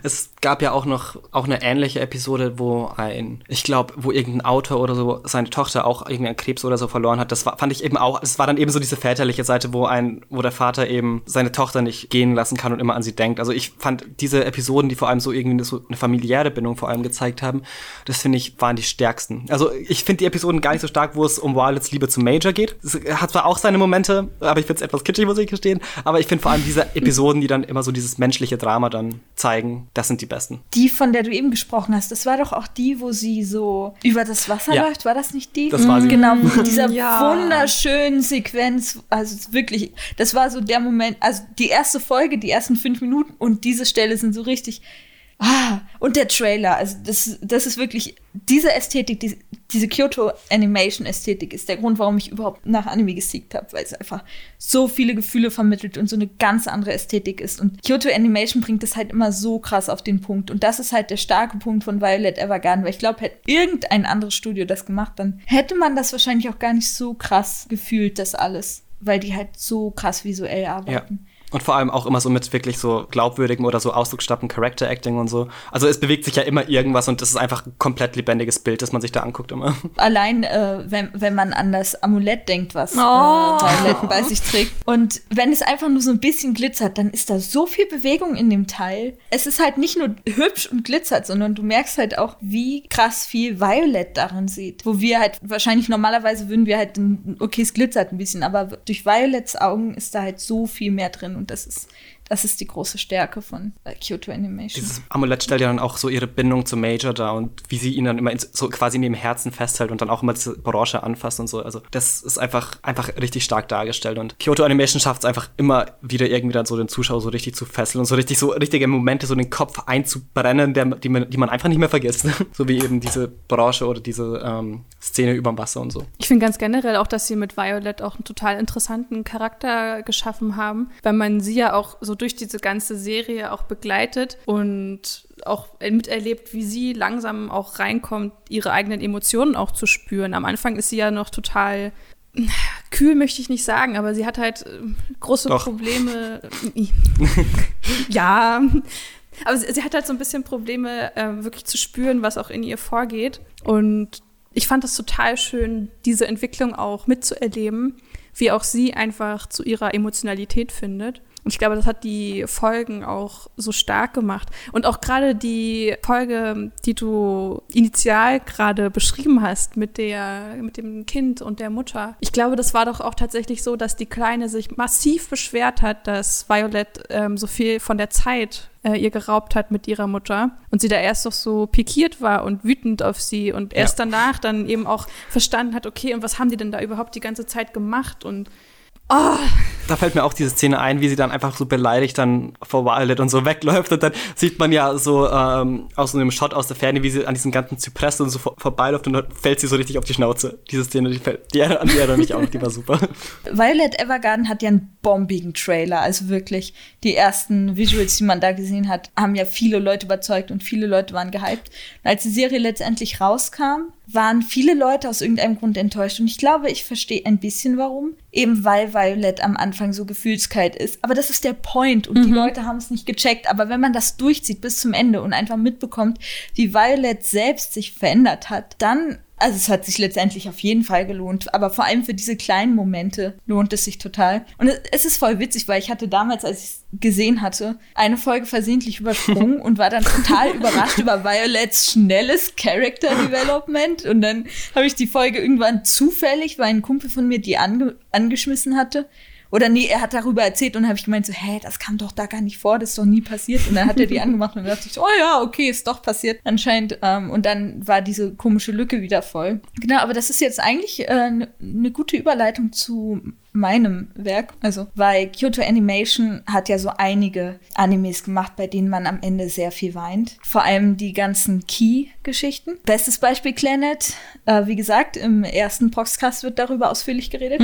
Es gab ja auch noch auch eine ähnliche Episode, wo ein, ich glaube, wo irgendein Autor oder so seine Tochter auch irgendeinen Krebs oder so verloren hat. Das war, fand ich eben auch, es war dann eben so diese väterliche Seite, wo ein, wo der Vater eben seine Tochter nicht gehen lassen kann und immer an sie denkt. Also ich fand diese Episoden, die vor allem so irgendwie so eine familiäre Bindung vor allem gezeigt haben, das finde ich, waren die stärksten. Also ich finde die Episoden gar nicht so stark, wo es um Violets Liebe zu Major geht es hat zwar auch seine Momente, aber ich finde es etwas kitschig, muss ich gestehen. Aber ich finde vor allem diese Episoden, die dann immer so dieses menschliche Drama dann zeigen, das sind die besten. Die, von der du eben gesprochen hast, das war doch auch die, wo sie so über das Wasser ja. läuft. War das nicht die? Das war sie. Genau, mit dieser ja. Wunderschönen Sequenz. Also wirklich, das war so der Moment, also die erste Folge, die ersten fünf Minuten und diese Stelle sind so richtig Ah, und der Trailer, also das, das ist wirklich, diese Ästhetik, die, diese Kyoto Animation Ästhetik ist der Grund, warum ich überhaupt nach Anime gesiegt habe, weil es einfach so viele Gefühle vermittelt und so eine ganz andere Ästhetik ist. Und Kyoto Animation bringt das halt immer so krass auf den Punkt. Und das ist halt der starke Punkt von Violet Evergarden, weil ich glaube, hätte irgendein anderes Studio das gemacht, dann hätte man das wahrscheinlich auch gar nicht so krass gefühlt, das alles, weil die halt so krass visuell arbeiten. Ja. Und vor allem auch immer so mit wirklich so glaubwürdigem oder so ausdrucksstarken Character Acting und so. Also es bewegt sich ja immer irgendwas und das ist einfach ein komplett lebendiges Bild, das man sich da anguckt immer. Allein, äh, wenn, wenn man an das Amulett denkt, was Oh. äh, Violet bei sich trägt. Und wenn es einfach nur so ein bisschen glitzert, dann ist da so viel Bewegung in dem Teil. Es ist halt nicht nur hübsch und glitzert, sondern du merkst halt auch, wie krass viel Violet darin sieht. Wo wir halt wahrscheinlich normalerweise würden wir halt, okay, es glitzert ein bisschen, aber durch Violets Augen ist da halt so viel mehr drin und das ist, das ist die große Stärke von äh, Kyoto Animation. Dieses Amulett stellt ja dann auch so ihre Bindung zum Major dar und wie sie ihn dann immer in, so quasi in ihrem Herzen festhält und dann auch immer diese Branche anfasst und so. Also das ist einfach, einfach richtig stark dargestellt und Kyoto Animation schafft es einfach immer wieder irgendwie dann so den Zuschauer so richtig zu fesseln und so richtig so richtige Momente so in den Kopf einzubrennen, der, die, man, die man einfach nicht mehr vergisst. so wie eben diese Branche oder diese ähm, Szene überm Wasser und so. Ich finde ganz generell auch, dass sie mit Violet auch einen total interessanten Charakter geschaffen haben, weil man sie ja auch so durch diese ganze Serie auch begleitet und auch miterlebt, wie sie langsam auch reinkommt, ihre eigenen Emotionen auch zu spüren. Am Anfang ist sie ja noch total kühl, möchte ich nicht sagen, aber sie hat halt äh, große Doch. Probleme. ja. Aber sie, sie hat halt so ein bisschen Probleme, äh, wirklich zu spüren, was auch in ihr vorgeht. Und ich fand es total schön, diese Entwicklung auch mitzuerleben, wie auch sie einfach zu ihrer Emotionalität findet. Und ich glaube, das hat die Folgen auch so stark gemacht. Und auch gerade die Folge, die du initial gerade beschrieben hast mit der, mit dem Kind und der Mutter. Ich glaube, das war doch auch tatsächlich so, dass die Kleine sich massiv beschwert hat, dass Violet ähm, so viel von der Zeit äh, ihr geraubt hat mit ihrer Mutter und sie da erst doch so pikiert war und wütend auf sie und erst Ja. danach dann eben auch verstanden hat, okay, und was haben die denn da überhaupt die ganze Zeit gemacht und oh, Da fällt mir auch diese Szene ein, wie sie dann einfach so beleidigt dann vor Violet und so wegläuft und dann sieht man ja so ähm, aus so einem Shot aus der Ferne, wie sie an diesen ganzen Zypressen und so vor vorbeiläuft und dann fällt sie so richtig auf die Schnauze. Diese Szene, die, fällt, die an die erinnere mich auch, die war super. Violet Evergarden hat ja einen bombigen Trailer. Also wirklich, die ersten Visuals, die man da gesehen hat, haben ja viele Leute überzeugt und viele Leute waren gehypt. Und als die Serie letztendlich rauskam, waren viele Leute aus irgendeinem Grund enttäuscht. Und ich glaube, ich verstehe ein bisschen warum. Eben weil Violet am Anfang so gefühlskalt ist. Aber das ist der Point und die Leute haben es nicht gecheckt. Aber wenn man das durchzieht bis zum Ende und einfach mitbekommt, wie Violet selbst sich verändert hat, dann also es hat sich letztendlich auf jeden Fall gelohnt, aber vor allem für diese kleinen Momente lohnt es sich total. Und es- ist voll witzig, weil ich hatte damals, als ich es gesehen hatte, eine Folge versehentlich übersprungen und war dann total überrascht über Violets schnelles Character Development. Und dann habe ich die Folge irgendwann zufällig, weil ein Kumpel von mir die ange angeschmissen hatte. Oder nee, er hat darüber erzählt und dann habe ich gemeint so, hä, das kam doch da gar nicht vor, das ist doch nie passiert. Und dann hat er die angemacht und dachte ich oh ja, okay, ist doch passiert anscheinend. Ähm, und dann war diese komische Lücke wieder voll. Genau, aber das ist jetzt eigentlich eine äh, ne gute Überleitung zu meinem Werk. Also, weil Kyoto Animation hat ja so einige Animes gemacht, bei denen man am Ende sehr viel weint. Vor allem die ganzen Key-Geschichten. Bestes Beispiel Planet. Äh, wie gesagt, im ersten Podcast wird darüber ausführlich geredet.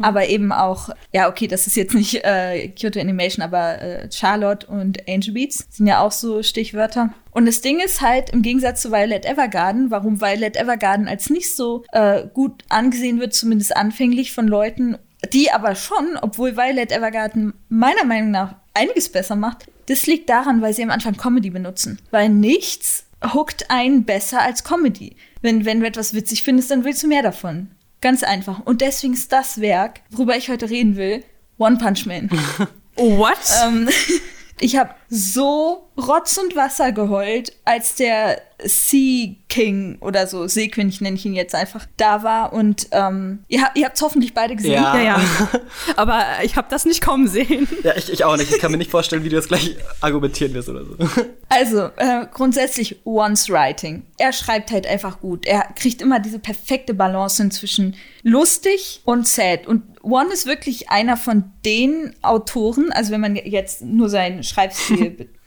aber eben auch, ja, okay, das ist jetzt nicht äh, Kyoto Animation, aber äh, Charlotte und Angel Beats sind ja auch so Stichwörter. Und das Ding ist halt, im Gegensatz zu Violet Evergarden, warum Violet Evergarden als nicht so äh, gut angesehen wird, zumindest anfänglich von Leuten, die aber schon, obwohl Violet Evergarden meiner Meinung nach einiges besser macht, das liegt daran, weil sie am Anfang Comedy benutzen. Weil nichts hookt einen besser als Comedy. Wenn, wenn du etwas witzig findest, dann willst du mehr davon. Ganz einfach. Und deswegen ist das Werk, worüber ich heute reden will, One Punch Man. what? ähm, ich habe so Rotz und Wasser geheult, als der Sea King oder so, Seekönig nenne ich ihn jetzt einfach, da war. Und ähm, ihr, habt- ihr habt es hoffentlich beide gesehen. Ja. ja, ja. Aber ich habe das nicht kommen sehen. Ja, ich, ich auch nicht. Ich kann mir nicht vorstellen, wie du das gleich argumentieren wirst oder so. Also, äh, grundsätzlich Once Writing. Er schreibt halt einfach gut. Er kriegt immer diese perfekte Balance zwischen lustig und sad. Und One ist wirklich einer von den Autoren, also wenn man jetzt nur seinen Schreibstil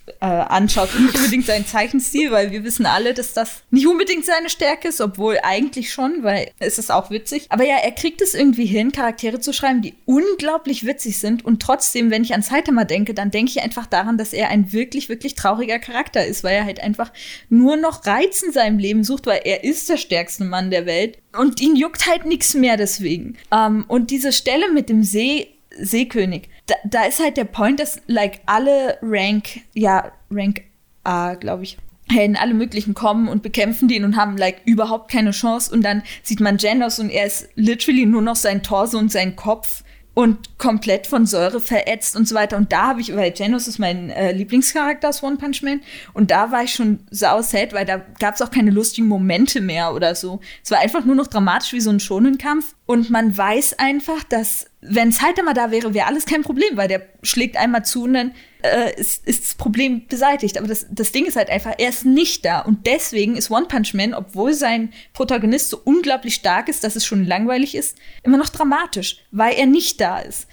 äh, anschaut und nicht unbedingt seinen Zeichenstil, weil wir wissen alle, dass das nicht unbedingt seine Stärke ist, obwohl eigentlich schon, weil es ist auch witzig. Aber ja, er kriegt es irgendwie hin, Charaktere zu schreiben, die unglaublich witzig sind und trotzdem, wenn ich an Saitama denke, dann denke ich einfach daran, dass er ein wirklich, wirklich trauriger Charakter ist, weil er halt einfach nur noch Reiz in seinem Leben sucht, weil er ist der stärkste Mann der Welt und ihn juckt halt nichts mehr deswegen. Ähm, und diese Stelle mit dem See Seekönig. Da, da ist halt der Point, dass like alle Rank, ja, Rank A, glaube ich, Helden alle möglichen kommen und bekämpfen den und haben like überhaupt keine Chance. Und dann sieht man Janos und er ist literally nur noch sein Torso und sein Kopf und komplett von Säure verätzt und so weiter. Und da habe ich, weil Janos ist mein äh, Lieblingscharakter aus One Punch Man, und da war ich schon sau sad, weil da gab es auch keine lustigen Momente mehr oder so. Es war einfach nur noch dramatisch wie so ein Schonenkampf. Und man weiß einfach, dass, wenn Saitama da wäre, wäre alles kein Problem, weil der schlägt einmal zu und dann äh, ist, ist das Problem beseitigt. Aber das, das Ding ist halt einfach, er ist nicht da. Und deswegen ist One Punch Man, obwohl sein Protagonist so unglaublich stark ist, dass es schon langweilig ist, immer noch dramatisch, weil er nicht da ist.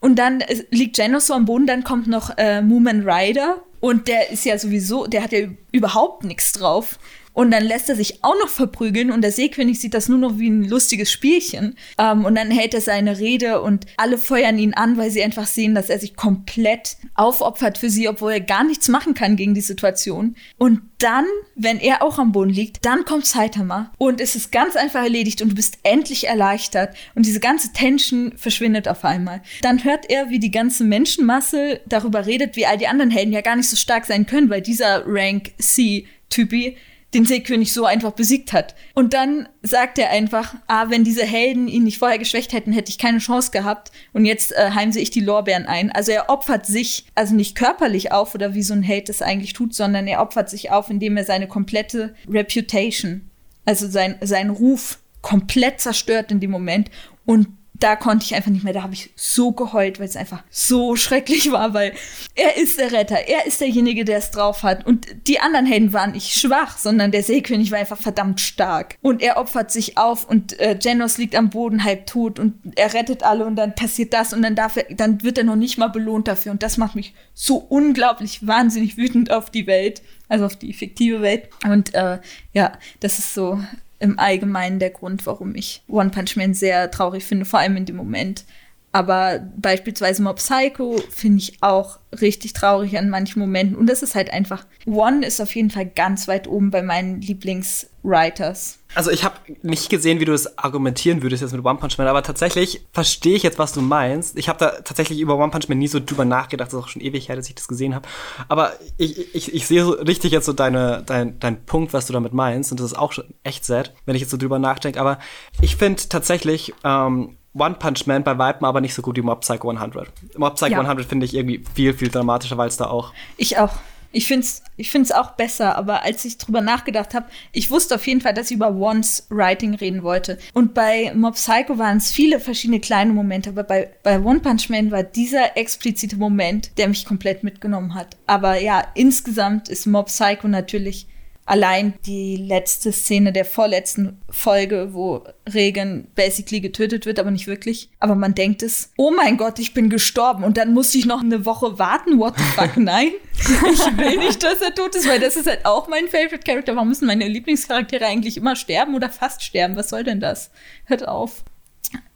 Und dann äh, liegt Genos so am Boden, dann kommt noch äh, Moomin Rider. Und der ist ja sowieso, der hat ja überhaupt nichts drauf. Und dann lässt er sich auch noch verprügeln und der Seekönig sieht das nur noch wie ein lustiges Spielchen. Ähm, und dann hält er seine Rede und alle feuern ihn an, weil sie einfach sehen, dass er sich komplett aufopfert für sie, obwohl er gar nichts machen kann gegen die Situation. Und dann, wenn er auch am Boden liegt, dann kommt Saitama und es ist ganz einfach erledigt und du bist endlich erleichtert und diese ganze Tension verschwindet auf einmal. Dann hört er, wie die ganze Menschenmasse darüber redet, wie all die anderen Helden ja gar nicht so stark sein können, weil dieser Rank C Typi den Seekönig so einfach besiegt hat. Und dann sagt er einfach, ah, wenn diese Helden ihn nicht vorher geschwächt hätten, hätte ich keine Chance gehabt. Und jetzt äh, heimse ich die Lorbeeren ein. Also er opfert sich, also nicht körperlich auf oder wie so ein Held das eigentlich tut, sondern er opfert sich auf, indem er seine komplette Reputation, also sein, sein Ruf komplett zerstört in dem Moment. Und da konnte ich einfach nicht mehr, da habe ich so geheult, weil es einfach so schrecklich war, weil er ist der Retter, er ist derjenige, der es drauf hat. Und die anderen Helden waren nicht schwach, sondern der Seekönig war einfach verdammt stark. Und er opfert sich auf und äh, Genos liegt am Boden halb tot und er rettet alle und dann passiert das und dann darf er, dann wird er noch nicht mal belohnt dafür. Und das macht mich so unglaublich wahnsinnig wütend auf die Welt, also auf die fiktive Welt. Und äh, ja, das ist so im Allgemeinen der Grund, warum ich One Punch Man sehr traurig finde, vor allem in dem Moment. Aber beispielsweise Mob Psycho finde ich auch richtig traurig an manchen Momenten. Und das ist halt einfach, One ist auf jeden Fall ganz weit oben bei meinen Lieblingswriters. Also ich habe nicht gesehen, wie du es argumentieren würdest jetzt mit One Punch Man, aber tatsächlich verstehe ich jetzt, was du meinst. Ich habe da tatsächlich über One Punch Man nie so drüber nachgedacht, das ist auch schon ewig her, dass ich das gesehen habe. Aber ich, ich, ich sehe so richtig jetzt so deine, dein, dein Punkt, was du damit meinst. Und das ist auch schon echt sad, wenn ich jetzt so drüber nachdenke. Aber ich finde tatsächlich, ähm, One Punch Man bei Weitem aber nicht so gut wie Mob Psycho 100. Mob Psycho ja. 100 finde ich irgendwie viel, viel dramatischer, weil es da auch. Ich auch. Ich finde es ich find's auch besser, aber als ich drüber nachgedacht habe, ich wusste auf jeden Fall, dass ich über One's Writing reden wollte. Und bei Mob Psycho waren es viele verschiedene kleine Momente, aber bei, bei One Punch Man war dieser explizite Moment, der mich komplett mitgenommen hat. Aber ja, insgesamt ist Mob Psycho natürlich Allein die letzte Szene der vorletzten Folge, wo Regan basically getötet wird, aber nicht wirklich. Aber man denkt es, oh mein Gott, ich bin gestorben und dann muss ich noch eine Woche warten. What the fuck? Nein, ich will nicht, dass er tot ist, weil das ist halt auch mein Favorite Character. Warum müssen meine Lieblingscharaktere eigentlich immer sterben oder fast sterben? Was soll denn das? Hört auf.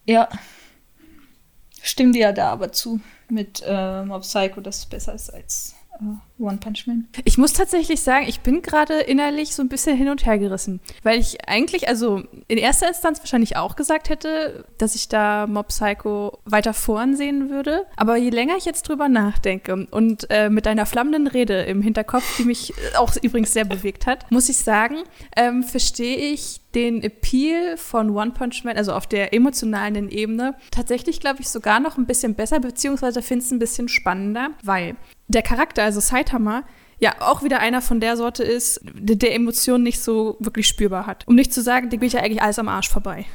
Ja. Stimmt dir ja da aber zu mit äh, Mob Psycho, dass es besser ist als äh, One Punch Man. Ich muss tatsächlich sagen, ich bin gerade innerlich so ein bisschen hin und her gerissen, weil ich eigentlich, also in erster Instanz wahrscheinlich auch gesagt hätte, dass ich da Mob Psycho weiter voran sehen würde. Aber je länger ich jetzt drüber nachdenke und äh, mit deiner flammenden Rede im Hinterkopf, die mich auch übrigens sehr bewegt hat, muss ich sagen, ähm, verstehe ich den Appeal von One Punch Man, also auf der emotionalen Ebene, tatsächlich, glaube ich, sogar noch ein bisschen besser, beziehungsweise finde es ein bisschen spannender, weil der Charakter, also Saitama, ja auch wieder einer von der Sorte ist, der, der Emotionen nicht so wirklich spürbar hat. Um nicht zu sagen, dem geht ja eigentlich alles am Arsch vorbei.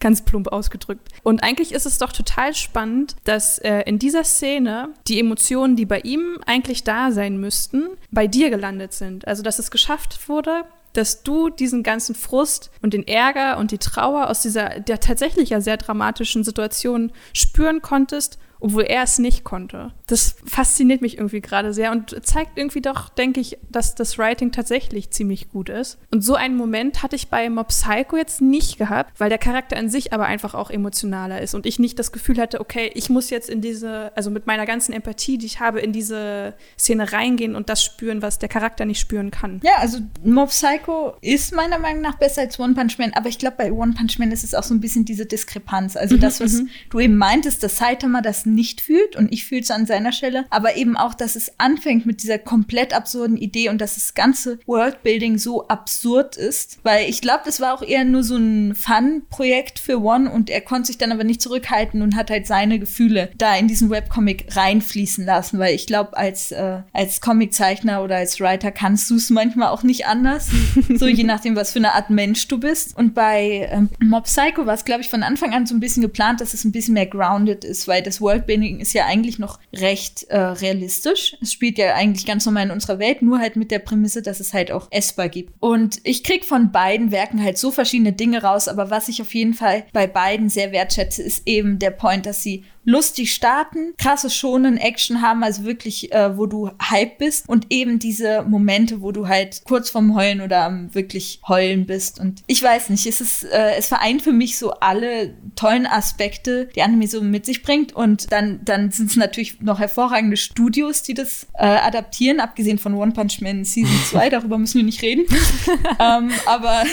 Ganz plump ausgedrückt. Und eigentlich ist es doch total spannend, dass äh, in dieser Szene die Emotionen, die bei ihm eigentlich da sein müssten, bei dir gelandet sind. Also, dass es geschafft wurde, dass du diesen ganzen Frust und den Ärger und die Trauer aus dieser der tatsächlich ja sehr dramatischen Situation spüren konntest obwohl er es nicht konnte. Das fasziniert mich irgendwie gerade sehr und zeigt irgendwie doch, denke ich, dass das Writing tatsächlich ziemlich gut ist. Und so einen Moment hatte ich bei Mob Psycho jetzt nicht gehabt, weil der Charakter an sich aber einfach auch emotionaler ist und ich nicht das Gefühl hatte, okay, ich muss jetzt in diese, also mit meiner ganzen Empathie, die ich habe, in diese Szene reingehen und das spüren, was der Charakter nicht spüren kann. Ja, also Mob Psycho ist meiner Meinung nach besser als One Punch Man, aber ich glaube, bei One Punch Man ist es auch so ein bisschen diese Diskrepanz. Also mhm, das, was mhm. du eben meintest, dass Saitama das nicht fühlt und ich fühle es an seiner Stelle, aber eben auch, dass es anfängt mit dieser komplett absurden Idee und dass das ganze Worldbuilding so absurd ist, weil ich glaube, das war auch eher nur so ein Fun-Projekt für One und er konnte sich dann aber nicht zurückhalten und hat halt seine Gefühle da in diesen Webcomic reinfließen lassen, weil ich glaube, als, äh, als Comiczeichner oder als Writer kannst du es manchmal auch nicht anders, so je nachdem, was für eine Art Mensch du bist. Und bei ähm, Mob Psycho war es, glaube ich, von Anfang an so ein bisschen geplant, dass es ein bisschen mehr grounded ist, weil das Worldbuilding ist ja eigentlich noch recht äh, realistisch. Es spielt ja eigentlich ganz normal in unserer Welt, nur halt mit der Prämisse, dass es halt auch essbar gibt. Und ich krieg von beiden Werken halt so verschiedene Dinge raus, aber was ich auf jeden Fall bei beiden sehr wertschätze, ist eben der Point, dass sie lustig starten, krasse schonen Action haben, also wirklich, äh, wo du hype bist und eben diese Momente, wo du halt kurz vorm Heulen oder am wirklich Heulen bist. Und ich weiß nicht, es ist, äh, es vereint für mich so alle tollen Aspekte, die Anime so mit sich bringt. Und dann, dann sind es natürlich noch hervorragende Studios, die das äh, adaptieren, abgesehen von One Punch Man Season 2, darüber müssen wir nicht reden. ähm, aber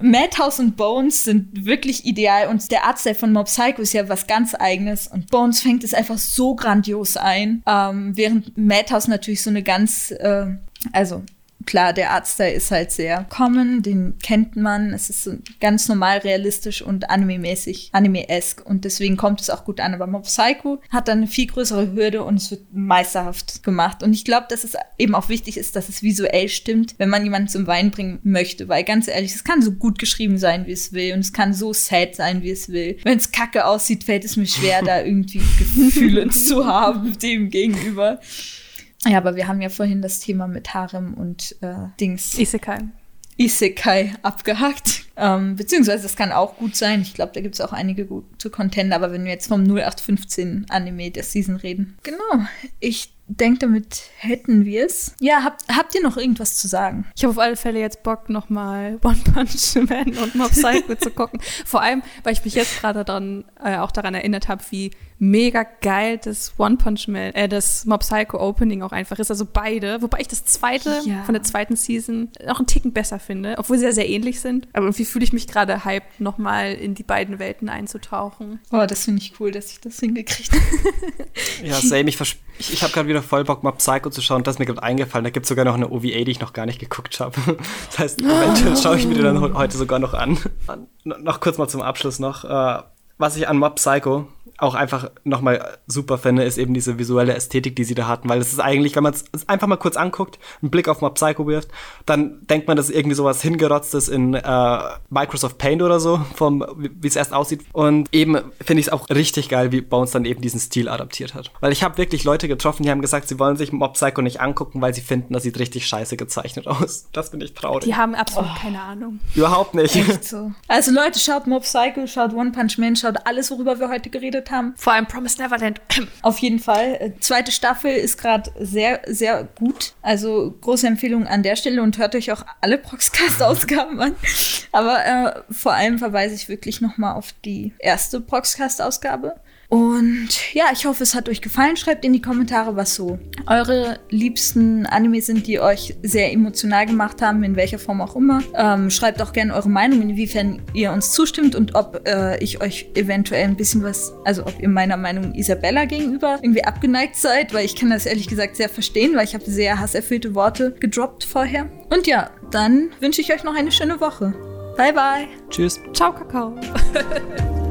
Madhouse und Bones sind wirklich ideal und der Artstyle von Mob Psycho ist ja was ganz eigenes und Bones fängt es einfach so grandios ein, ähm, während Madhouse natürlich so eine ganz, äh, also klar, der Artstyle ist halt sehr common, den kennt man. Es ist so ganz normal realistisch und anime-mäßig, anime-esque und deswegen kommt es auch gut an. Aber Mob Psycho hat dann eine viel größere Hürde und es wird meisterhaft gemacht. Und ich glaube, dass es eben auch wichtig ist, dass es visuell stimmt, wenn man jemanden zum Weinen bringen möchte. Weil ganz ehrlich, es kann so gut geschrieben sein, wie es will und es kann so sad sein, wie es will. Wenn es kacke aussieht, fällt es mir schwer, da irgendwie Gefühle zu haben dem gegenüber. Ja, aber wir haben ja vorhin das Thema mit Harem und äh, Dings. Isekai. Isekai abgehakt. Ähm, beziehungsweise das kann auch gut sein. Ich glaube, da gibt es auch einige gute Contender, aber wenn wir jetzt vom 0815 Anime der Season reden. Genau. Ich denke, damit hätten wir es. Ja, habt, habt ihr noch irgendwas zu sagen? Ich habe auf alle Fälle jetzt Bock, nochmal One Punch Man und Mob Psycho zu gucken. Vor allem, weil ich mich jetzt gerade daran, äh, auch daran erinnert habe, wie mega geil das One Punch Man, äh, das Mob Psycho Opening auch einfach ist. Also beide. Wobei ich das zweite Ja. von der zweiten Season noch einen Ticken besser finde, obwohl sie sehr, sehr ähnlich sind. Aber irgendwie fühle ich mich gerade hyped, nochmal in die beiden Welten einzutauchen. Oh, das finde ich cool, dass ich das hingekriegt habe. Ja, same. Ich, ich, ich habe gerade wieder voll Bock, mal Psycho zu schauen. Das ist mir gerade eingefallen. Da gibt es sogar noch eine OVA, die ich noch gar nicht geguckt habe. Das heißt, eventuell schaue ich mir die dann he- heute sogar noch an. No- noch kurz mal zum Abschluss noch. Äh, was ich an Mob Psycho auch einfach nochmal super finde, ist eben diese visuelle Ästhetik, die sie da hatten. Weil es ist eigentlich, wenn man es einfach mal kurz anguckt, einen Blick auf Mob Psycho wirft, dann denkt man, das ist irgendwie sowas hingerotztes in äh, Microsoft Paint oder so, vom wie wie es erst aussieht. Und eben finde ich es auch richtig geil, wie Bones dann eben diesen Stil adaptiert hat. Weil ich habe wirklich Leute getroffen, die haben gesagt, sie wollen sich Mob Psycho nicht angucken, weil sie finden, das sieht richtig scheiße gezeichnet aus. Das finde ich traurig. Die haben absolut keine Ahnung. Überhaupt nicht. Echt so. Also Leute, schaut Mob Psycho, schaut One Punch Man, schaut alles, worüber wir heute geredet haben. Vor allem Promise Neverland. Auf jeden Fall. Äh, Zweite Staffel ist gerade sehr, sehr gut. Also große Empfehlung an der Stelle und hört euch auch alle Proxcast-Ausgaben an. Aber äh, vor allem verweise ich wirklich noch mal auf die erste Proxcast-Ausgabe. Und ja, ich hoffe, es hat euch gefallen. Schreibt in die Kommentare, was so eure liebsten Anime sind, die euch sehr emotional gemacht haben, in welcher Form auch immer. Ähm, schreibt auch gerne eure Meinung, inwiefern ihr uns zustimmt und ob äh, ich euch eventuell ein bisschen was, also ob ihr meiner Meinung Isabella gegenüber irgendwie abgeneigt seid, weil ich kann das ehrlich gesagt sehr verstehen, weil ich habe sehr hasserfüllte Worte gedroppt vorher. Und ja, dann wünsche ich euch noch eine schöne Woche. Bye bye. Tschüss. Ciao, Kakao.